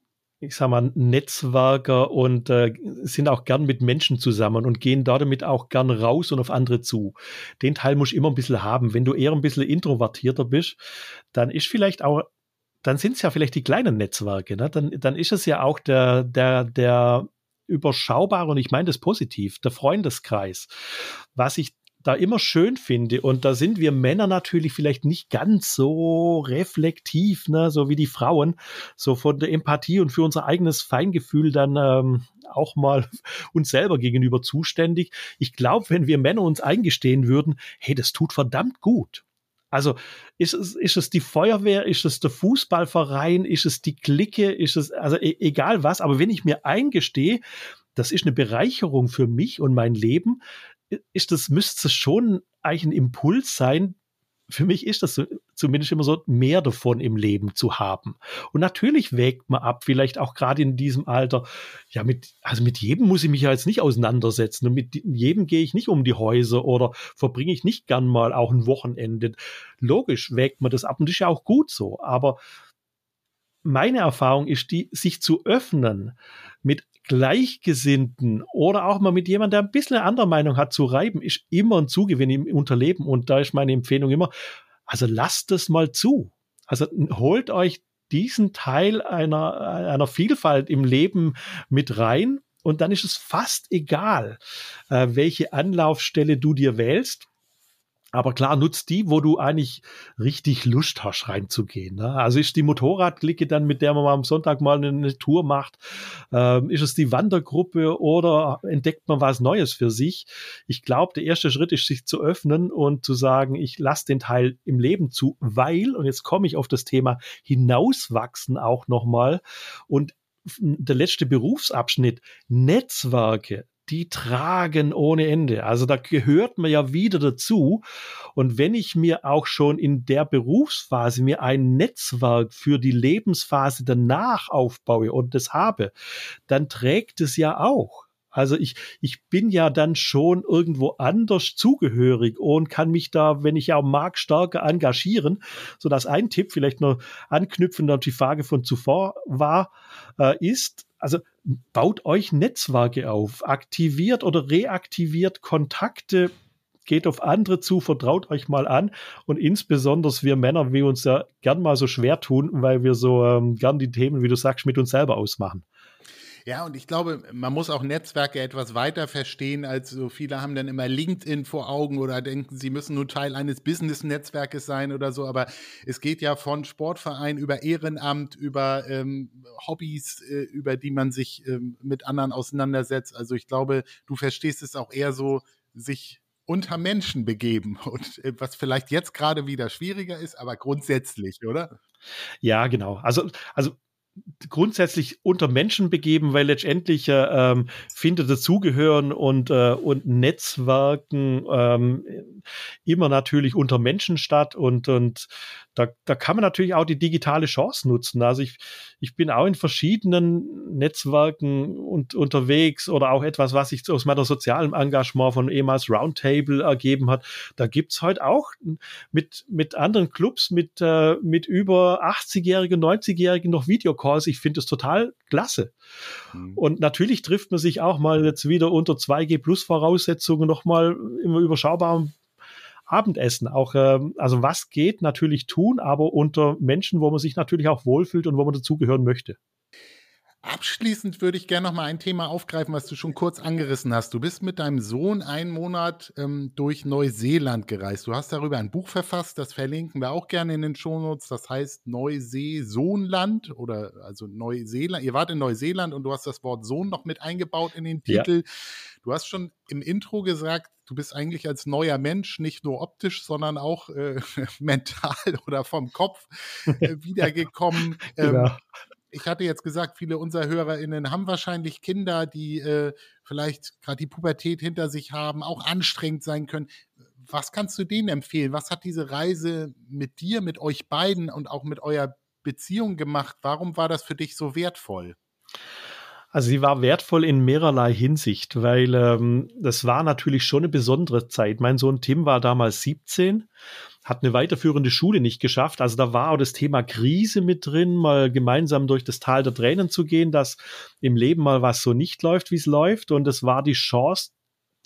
ich sag mal, Netzwerker und äh, sind auch gern mit Menschen zusammen und gehen da damit auch gern raus und auf andere zu. Den Teil muss ich immer ein bisschen haben. Wenn du eher ein bisschen introvertierter bist, dann ist vielleicht auch, dann sind es ja vielleicht die kleinen Netzwerke, ne? Dann, dann ist es ja auch der, der, der überschaubare, und ich meine das positiv, der Freundeskreis. Was ich da immer schön finde. Und da sind wir Männer natürlich vielleicht nicht ganz so reflektiv, ne, so wie die Frauen, so von der Empathie und für unser eigenes Feingefühl dann ähm, auch mal uns selber gegenüber zuständig. Ich glaube, wenn wir Männer uns eingestehen würden, hey, das tut verdammt gut. Also ist es, ist es die Feuerwehr, ist es der Fußballverein, ist es die Clique, ist es, also e egal was, aber wenn ich mir eingestehe, das ist eine Bereicherung für mich und mein Leben, ist das, müsste es schon eigentlich ein Impuls sein. Für mich ist das so, zumindest immer so, mehr davon im Leben zu haben. Und natürlich wägt man ab, vielleicht auch gerade in diesem Alter, ja, mit, also mit jedem muss ich mich ja jetzt nicht auseinandersetzen. Und mit jedem gehe ich nicht um die Häuser oder verbringe ich nicht gern mal auch ein Wochenende. Logisch wägt man das ab und das ist ja auch gut so. Aber meine Erfahrung ist die, sich zu öffnen, mit Gleichgesinnten oder auch mal mit jemandem, der ein bisschen eine andere Meinung hat, zu reiben, ist immer ein Zugewinn im Unterleben. Und da ist meine Empfehlung immer, also lasst es mal zu. Also holt euch diesen Teil einer, einer Vielfalt im Leben mit rein. Und dann ist es fast egal, äh, welche Anlaufstelle du dir wählst. Aber klar, nutzt die, wo du eigentlich richtig Lust hast, reinzugehen. Ne? Also ist die Motorradklicke dann, mit der man am Sonntag mal eine Tour macht, ähm, ist es die Wandergruppe oder entdeckt man was Neues für sich? Ich glaube, der erste Schritt ist, sich zu öffnen und zu sagen, ich lasse den Teil im Leben zu, weil, und jetzt komme ich auf das Thema hinauswachsen auch nochmal und der letzte Berufsabschnitt, Netzwerke, die tragen ohne Ende. Also da gehört man ja wieder dazu. Und wenn ich mir auch schon in der Berufsphase mir ein Netzwerk für die Lebensphase danach aufbaue und das habe, dann trägt es ja auch. Also ich, ich bin ja dann schon irgendwo anders zugehörig und kann mich da, wenn ich ja mag, stärker engagieren. So dass ein Tipp vielleicht noch anknüpfend an die Frage von zuvor war, äh, ist, also baut euch Netzwerke auf, aktiviert oder reaktiviert Kontakte geht auf andere zu, vertraut euch mal an und insbesondere wir Männer, wir uns ja gern mal so schwer tun, weil wir so ähm, gern die Themen, wie du sagst, mit uns selber ausmachen. Ja, und ich glaube, man muss auch Netzwerke etwas weiter verstehen, als so viele haben dann immer LinkedIn vor Augen oder denken, sie müssen nur Teil eines Business-Netzwerkes sein oder so. Aber es geht ja von Sportverein über Ehrenamt, über ähm, Hobbys, äh, über die man sich ähm, mit anderen auseinandersetzt. Also ich glaube, du verstehst es auch eher so, sich unter Menschen begeben und äh, was vielleicht jetzt gerade wieder schwieriger ist, aber grundsätzlich, oder? Ja, genau. Also, also grundsätzlich unter Menschen begeben, weil letztendlich äh, ähm, findet dazugehören und, äh, und Netzwerken ähm, immer natürlich unter Menschen statt und, und da, da kann man natürlich auch die digitale Chance nutzen. Also ich, ich bin auch in verschiedenen Netzwerken und, unterwegs oder auch etwas, was sich aus meiner sozialen Engagement von ehemals Roundtable ergeben hat. Da gibt's heute auch mit, mit anderen Clubs mit, äh, mit über 80-Jährigen, 90-Jährigen noch Videocalls. Ich finde es total klasse. Mhm. Und natürlich trifft man sich auch mal jetzt wieder unter 2G Plus Voraussetzungen nochmal immer überschaubar Abendessen. Auch, ähm, also was geht, natürlich tun, aber unter Menschen, wo man sich natürlich auch wohlfühlt und wo man dazugehören möchte. Abschließend würde ich gerne noch mal ein Thema aufgreifen, was du schon kurz angerissen hast. Du bist mit deinem Sohn einen Monat ähm, durch Neuseeland gereist. Du hast darüber ein Buch verfasst, das verlinken wir auch gerne in den Shownotes. Das heißt Neusee-Sohnland oder also Neuseeland. Ihr wart in Neuseeland und du hast das Wort Sohn noch mit eingebaut in den Titel. Ja. Du hast schon im Intro gesagt, du bist eigentlich als neuer Mensch nicht nur optisch, sondern auch äh, mental oder vom Kopf äh, wiedergekommen. genau. Ich hatte jetzt gesagt, viele unserer HörerInnen haben wahrscheinlich Kinder, die äh, vielleicht gerade die Pubertät hinter sich haben, auch anstrengend sein können. Was kannst du denen empfehlen? Was hat diese Reise mit dir, mit euch beiden und auch mit eurer Beziehung gemacht? Warum war das für dich so wertvoll? Also sie war wertvoll in mehrerlei Hinsicht, weil ähm, das war natürlich schon eine besondere Zeit. Mein Sohn Tim war damals 17 hat eine weiterführende Schule nicht geschafft. Also da war auch das Thema Krise mit drin, mal gemeinsam durch das Tal der Tränen zu gehen, dass im Leben mal was so nicht läuft, wie es läuft. Und es war die Chance,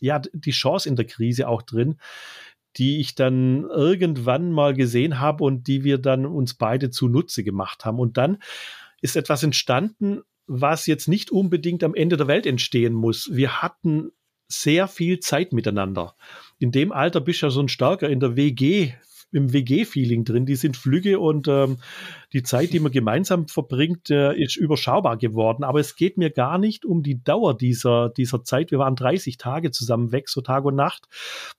ja, die Chance in der Krise auch drin, die ich dann irgendwann mal gesehen habe und die wir dann uns beide zunutze gemacht haben. Und dann ist etwas entstanden, was jetzt nicht unbedingt am Ende der Welt entstehen muss. Wir hatten sehr viel Zeit miteinander. In dem Alter bist du ja so ein starker in der WG, im WG-Feeling drin. Die sind flügge und ähm, die Zeit, die man gemeinsam verbringt, äh, ist überschaubar geworden. Aber es geht mir gar nicht um die Dauer dieser, dieser Zeit. Wir waren 30 Tage zusammen weg, so Tag und Nacht.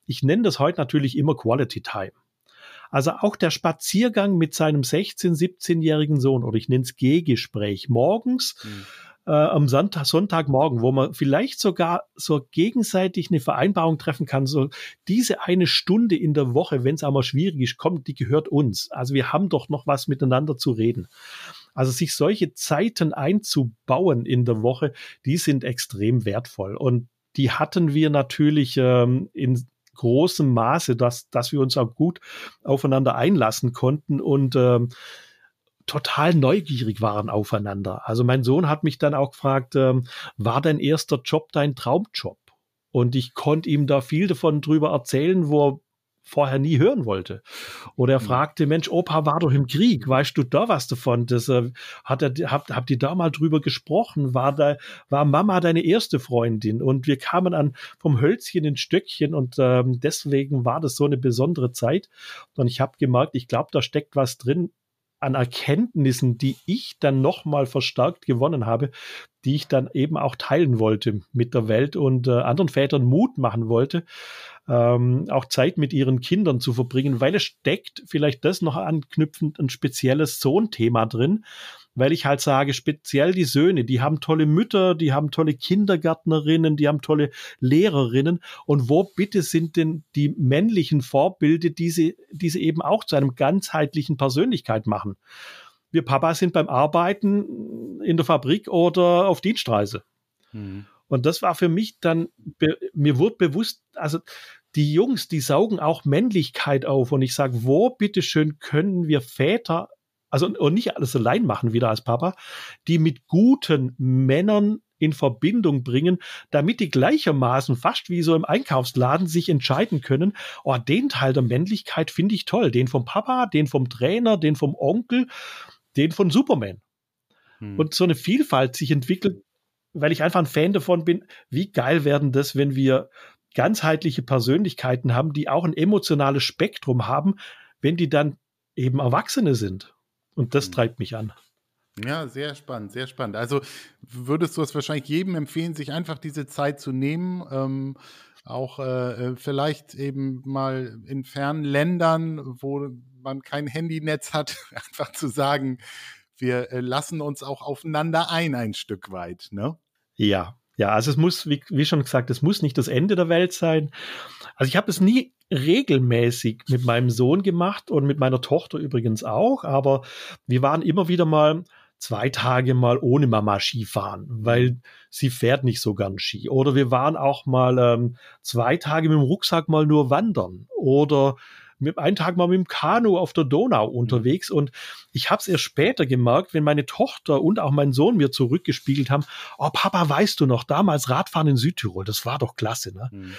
Ich nenne das heute natürlich immer Quality Time. Also auch der Spaziergang mit seinem 16-, 17-jährigen Sohn oder ich nenne es Gehgespräch morgens. Mhm äh, am Sonntag, Sonntagmorgen, wo man vielleicht sogar so gegenseitig eine Vereinbarung treffen kann, so diese eine Stunde in der Woche, wenn es einmal schwierig ist, kommt, die gehört uns. Also wir haben doch noch was miteinander zu reden. Also sich solche Zeiten einzubauen in der Woche, die sind extrem wertvoll. Und die hatten wir natürlich ähm, in großem Maße, dass, dass wir uns auch gut aufeinander einlassen konnten und ähm, total neugierig waren aufeinander. Also mein Sohn hat mich dann auch gefragt, ähm, war dein erster Job dein Traumjob? Und ich konnte ihm da viel davon drüber erzählen, wo er vorher nie hören wollte. Oder er mhm. fragte, Mensch, Opa war doch im Krieg, weißt du da was davon? Das, äh, hat er, habt, habt ihr da mal drüber gesprochen? War da, war Mama deine erste Freundin? Und wir kamen an vom Hölzchen in Stöckchen und ähm, deswegen war das so eine besondere Zeit. Und ich habe gemerkt, ich glaube, da steckt was drin, an Erkenntnissen, die ich dann nochmal verstärkt gewonnen habe, die ich dann eben auch teilen wollte mit der Welt und äh, anderen Vätern Mut machen wollte, ähm, auch Zeit mit ihren Kindern zu verbringen, weil es steckt vielleicht das noch anknüpfend ein spezielles Sohnthema drin, weil ich halt sage, speziell die Söhne, die haben tolle Mütter, die haben tolle Kindergärtnerinnen, die haben tolle Lehrerinnen. Und wo bitte sind denn die männlichen Vorbilder, die sie, die sie eben auch zu einem ganzheitlichen Persönlichkeit machen? Wir Papa sind beim Arbeiten in der Fabrik oder auf Dienstreise. Mhm. Und das war für mich dann, mir wurde bewusst, also die Jungs, die saugen auch Männlichkeit auf. Und ich sage, wo bitteschön können wir Väter also und nicht alles allein machen wieder als Papa, die mit guten Männern in Verbindung bringen, damit die gleichermaßen fast wie so im Einkaufsladen sich entscheiden können, oh, den Teil der Männlichkeit finde ich toll, den vom Papa, den vom Trainer, den vom Onkel, den von Superman. Hm. Und so eine Vielfalt sich entwickelt, weil ich einfach ein Fan davon bin, wie geil werden das, wenn wir ganzheitliche Persönlichkeiten haben, die auch ein emotionales Spektrum haben, wenn die dann eben Erwachsene sind. Und das hm. treibt mich an. Ja, sehr spannend, sehr spannend. Also würdest du es wahrscheinlich jedem empfehlen, sich einfach diese Zeit zu nehmen, ähm, auch äh, äh, vielleicht eben mal in fernen Ländern, wo man kein Handynetz hat, einfach zu sagen, wir äh, lassen uns auch aufeinander ein, ein Stück weit, ne? Ja, ja, also es muss, wie, wie schon gesagt, es muss nicht das Ende der Welt sein. Also ich habe es nie regelmäßig mit meinem Sohn gemacht und mit meiner Tochter übrigens auch, aber wir waren immer wieder mal zwei Tage mal ohne Mama Skifahren, weil sie fährt nicht so gern Ski. Oder wir waren auch mal ähm, zwei Tage mit dem Rucksack mal nur wandern. Oder mit einen Tag mal mit dem Kanu auf der Donau mhm. unterwegs und ich habe es erst später gemerkt, wenn meine Tochter und auch mein Sohn mir zurückgespiegelt haben, oh Papa, weißt du noch, damals Radfahren in Südtirol, das war doch klasse, ne? Mhm.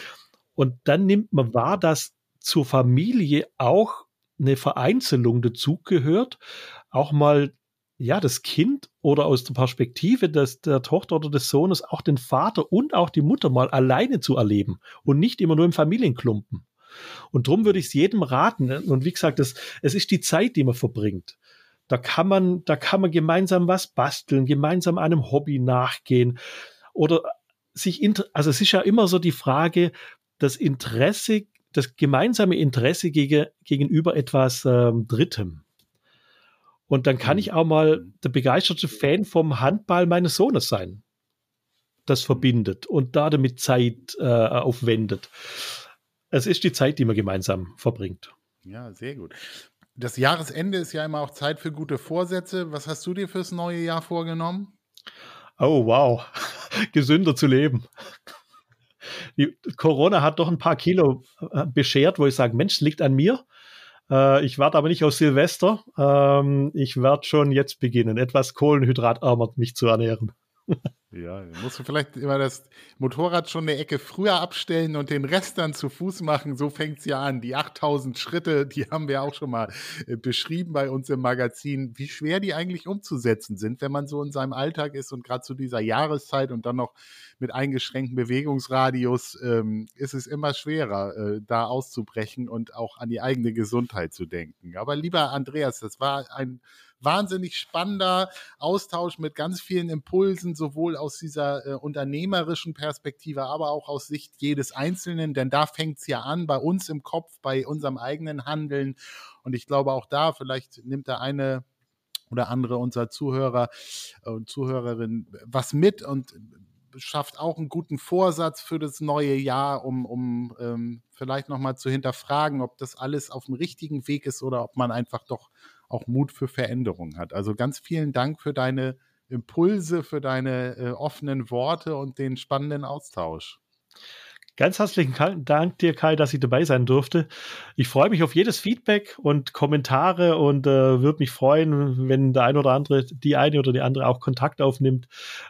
Und dann nimmt man wahr, dass zur Familie auch eine Vereinzelung dazugehört, auch mal ja, das Kind oder aus der Perspektive des, der Tochter oder des Sohnes auch den Vater und auch die Mutter mal alleine zu erleben und nicht immer nur im Familienklumpen. Und darum würde ich es jedem raten. Und wie gesagt, das, es ist die Zeit, die man verbringt. Da kann man, da kann man gemeinsam was basteln, gemeinsam einem Hobby nachgehen oder sich, also es ist ja immer so die Frage, das Interesse, das gemeinsame Interesse gegen, gegenüber etwas ähm, Drittem. Und dann kann ich auch mal der begeisterte Fan vom Handball meines Sohnes sein. Das verbindet und da damit Zeit äh, aufwendet es ist die Zeit, die man gemeinsam verbringt. Ja, sehr gut. Das Jahresende ist ja immer auch Zeit für gute Vorsätze. Was hast du dir fürs neue Jahr vorgenommen? Oh, wow. Gesünder zu leben. Die Corona hat doch ein paar Kilo äh, beschert, wo ich sage, Mensch, liegt an mir. Äh, ich warte aber nicht auf Silvester. Ähm, ich werde schon jetzt beginnen, etwas kohlenhydratärmer mich zu ernähren. Ja, musst du vielleicht immer das Motorrad schon eine Ecke früher abstellen und den Rest dann zu Fuß machen. So fängt es ja an. Die 8000 Schritte, die haben wir auch schon mal äh, beschrieben bei uns im Magazin, wie schwer die eigentlich umzusetzen sind, wenn man so in seinem Alltag ist und gerade zu dieser Jahreszeit und dann noch mit eingeschränktem Bewegungsradius ähm, ist es immer schwerer, äh, da auszubrechen und auch an die eigene Gesundheit zu denken. Aber lieber Andreas, das war ein wahnsinnig spannender Austausch mit ganz vielen Impulsen, sowohl aus dieser äh, unternehmerischen Perspektive, aber auch aus Sicht jedes Einzelnen, denn da fängt es ja an, bei uns im Kopf, bei unserem eigenen Handeln. Und ich glaube auch da, vielleicht nimmt der eine oder andere unserer Zuhörer und Zuhörerin was mit und schafft auch einen guten Vorsatz für das neue Jahr, um, um ähm, vielleicht nochmal zu hinterfragen, ob das alles auf dem richtigen Weg ist oder ob man einfach doch auch Mut für Veränderung hat. Also ganz vielen Dank für deine Impulse, für deine äh, offenen Worte und den spannenden Austausch. Ganz herzlichen Dank dir, Kai, dass ich dabei sein durfte. Ich freue mich auf jedes Feedback und Kommentare und äh, würde mich freuen, wenn der eine oder andere, die eine oder die andere auch Kontakt aufnimmt,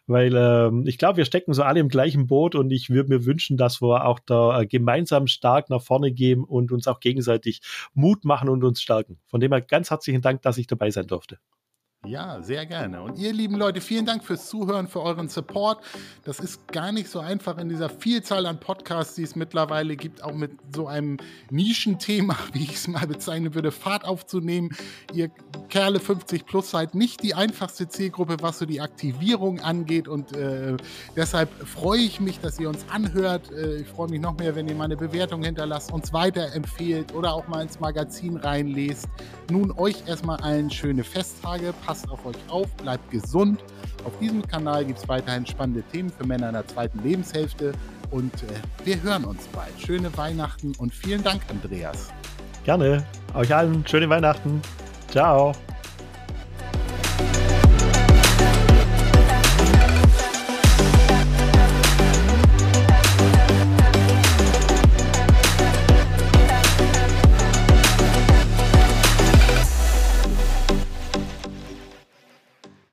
weil äh, ich glaube, wir stecken so alle im gleichen Boot und ich würde mir wünschen, dass wir auch da äh, gemeinsam stark nach vorne gehen und uns auch gegenseitig Mut machen und uns stärken. Von dem her ganz herzlichen Dank, dass ich dabei sein durfte. Ja, sehr gerne. Und ihr lieben Leute, vielen Dank fürs Zuhören, für euren Support. Das ist gar nicht so einfach in dieser Vielzahl an Podcasts, die es mittlerweile gibt, auch mit so einem Nischenthema, wie ich es mal bezeichnen würde, Fahrt aufzunehmen. Ihr Kerle 50 plus seid nicht die einfachste Zielgruppe, was so die Aktivierung angeht. Und äh, deshalb freue ich mich, dass ihr uns anhört. Äh, ich freue mich noch mehr, wenn ihr mal eine Bewertung hinterlasst, uns weiterempfehlt oder auch mal ins Magazin reinlest. Nun euch erstmal allen schöne Festtage. Passt auf euch auf, bleibt gesund. Auf diesem Kanal gibt es weiterhin spannende Themen für Männer in der zweiten Lebenshälfte. Und äh, wir hören uns bald. Schöne Weihnachten und vielen Dank, Andreas. Gerne. Euch allen schöne Weihnachten. Ciao.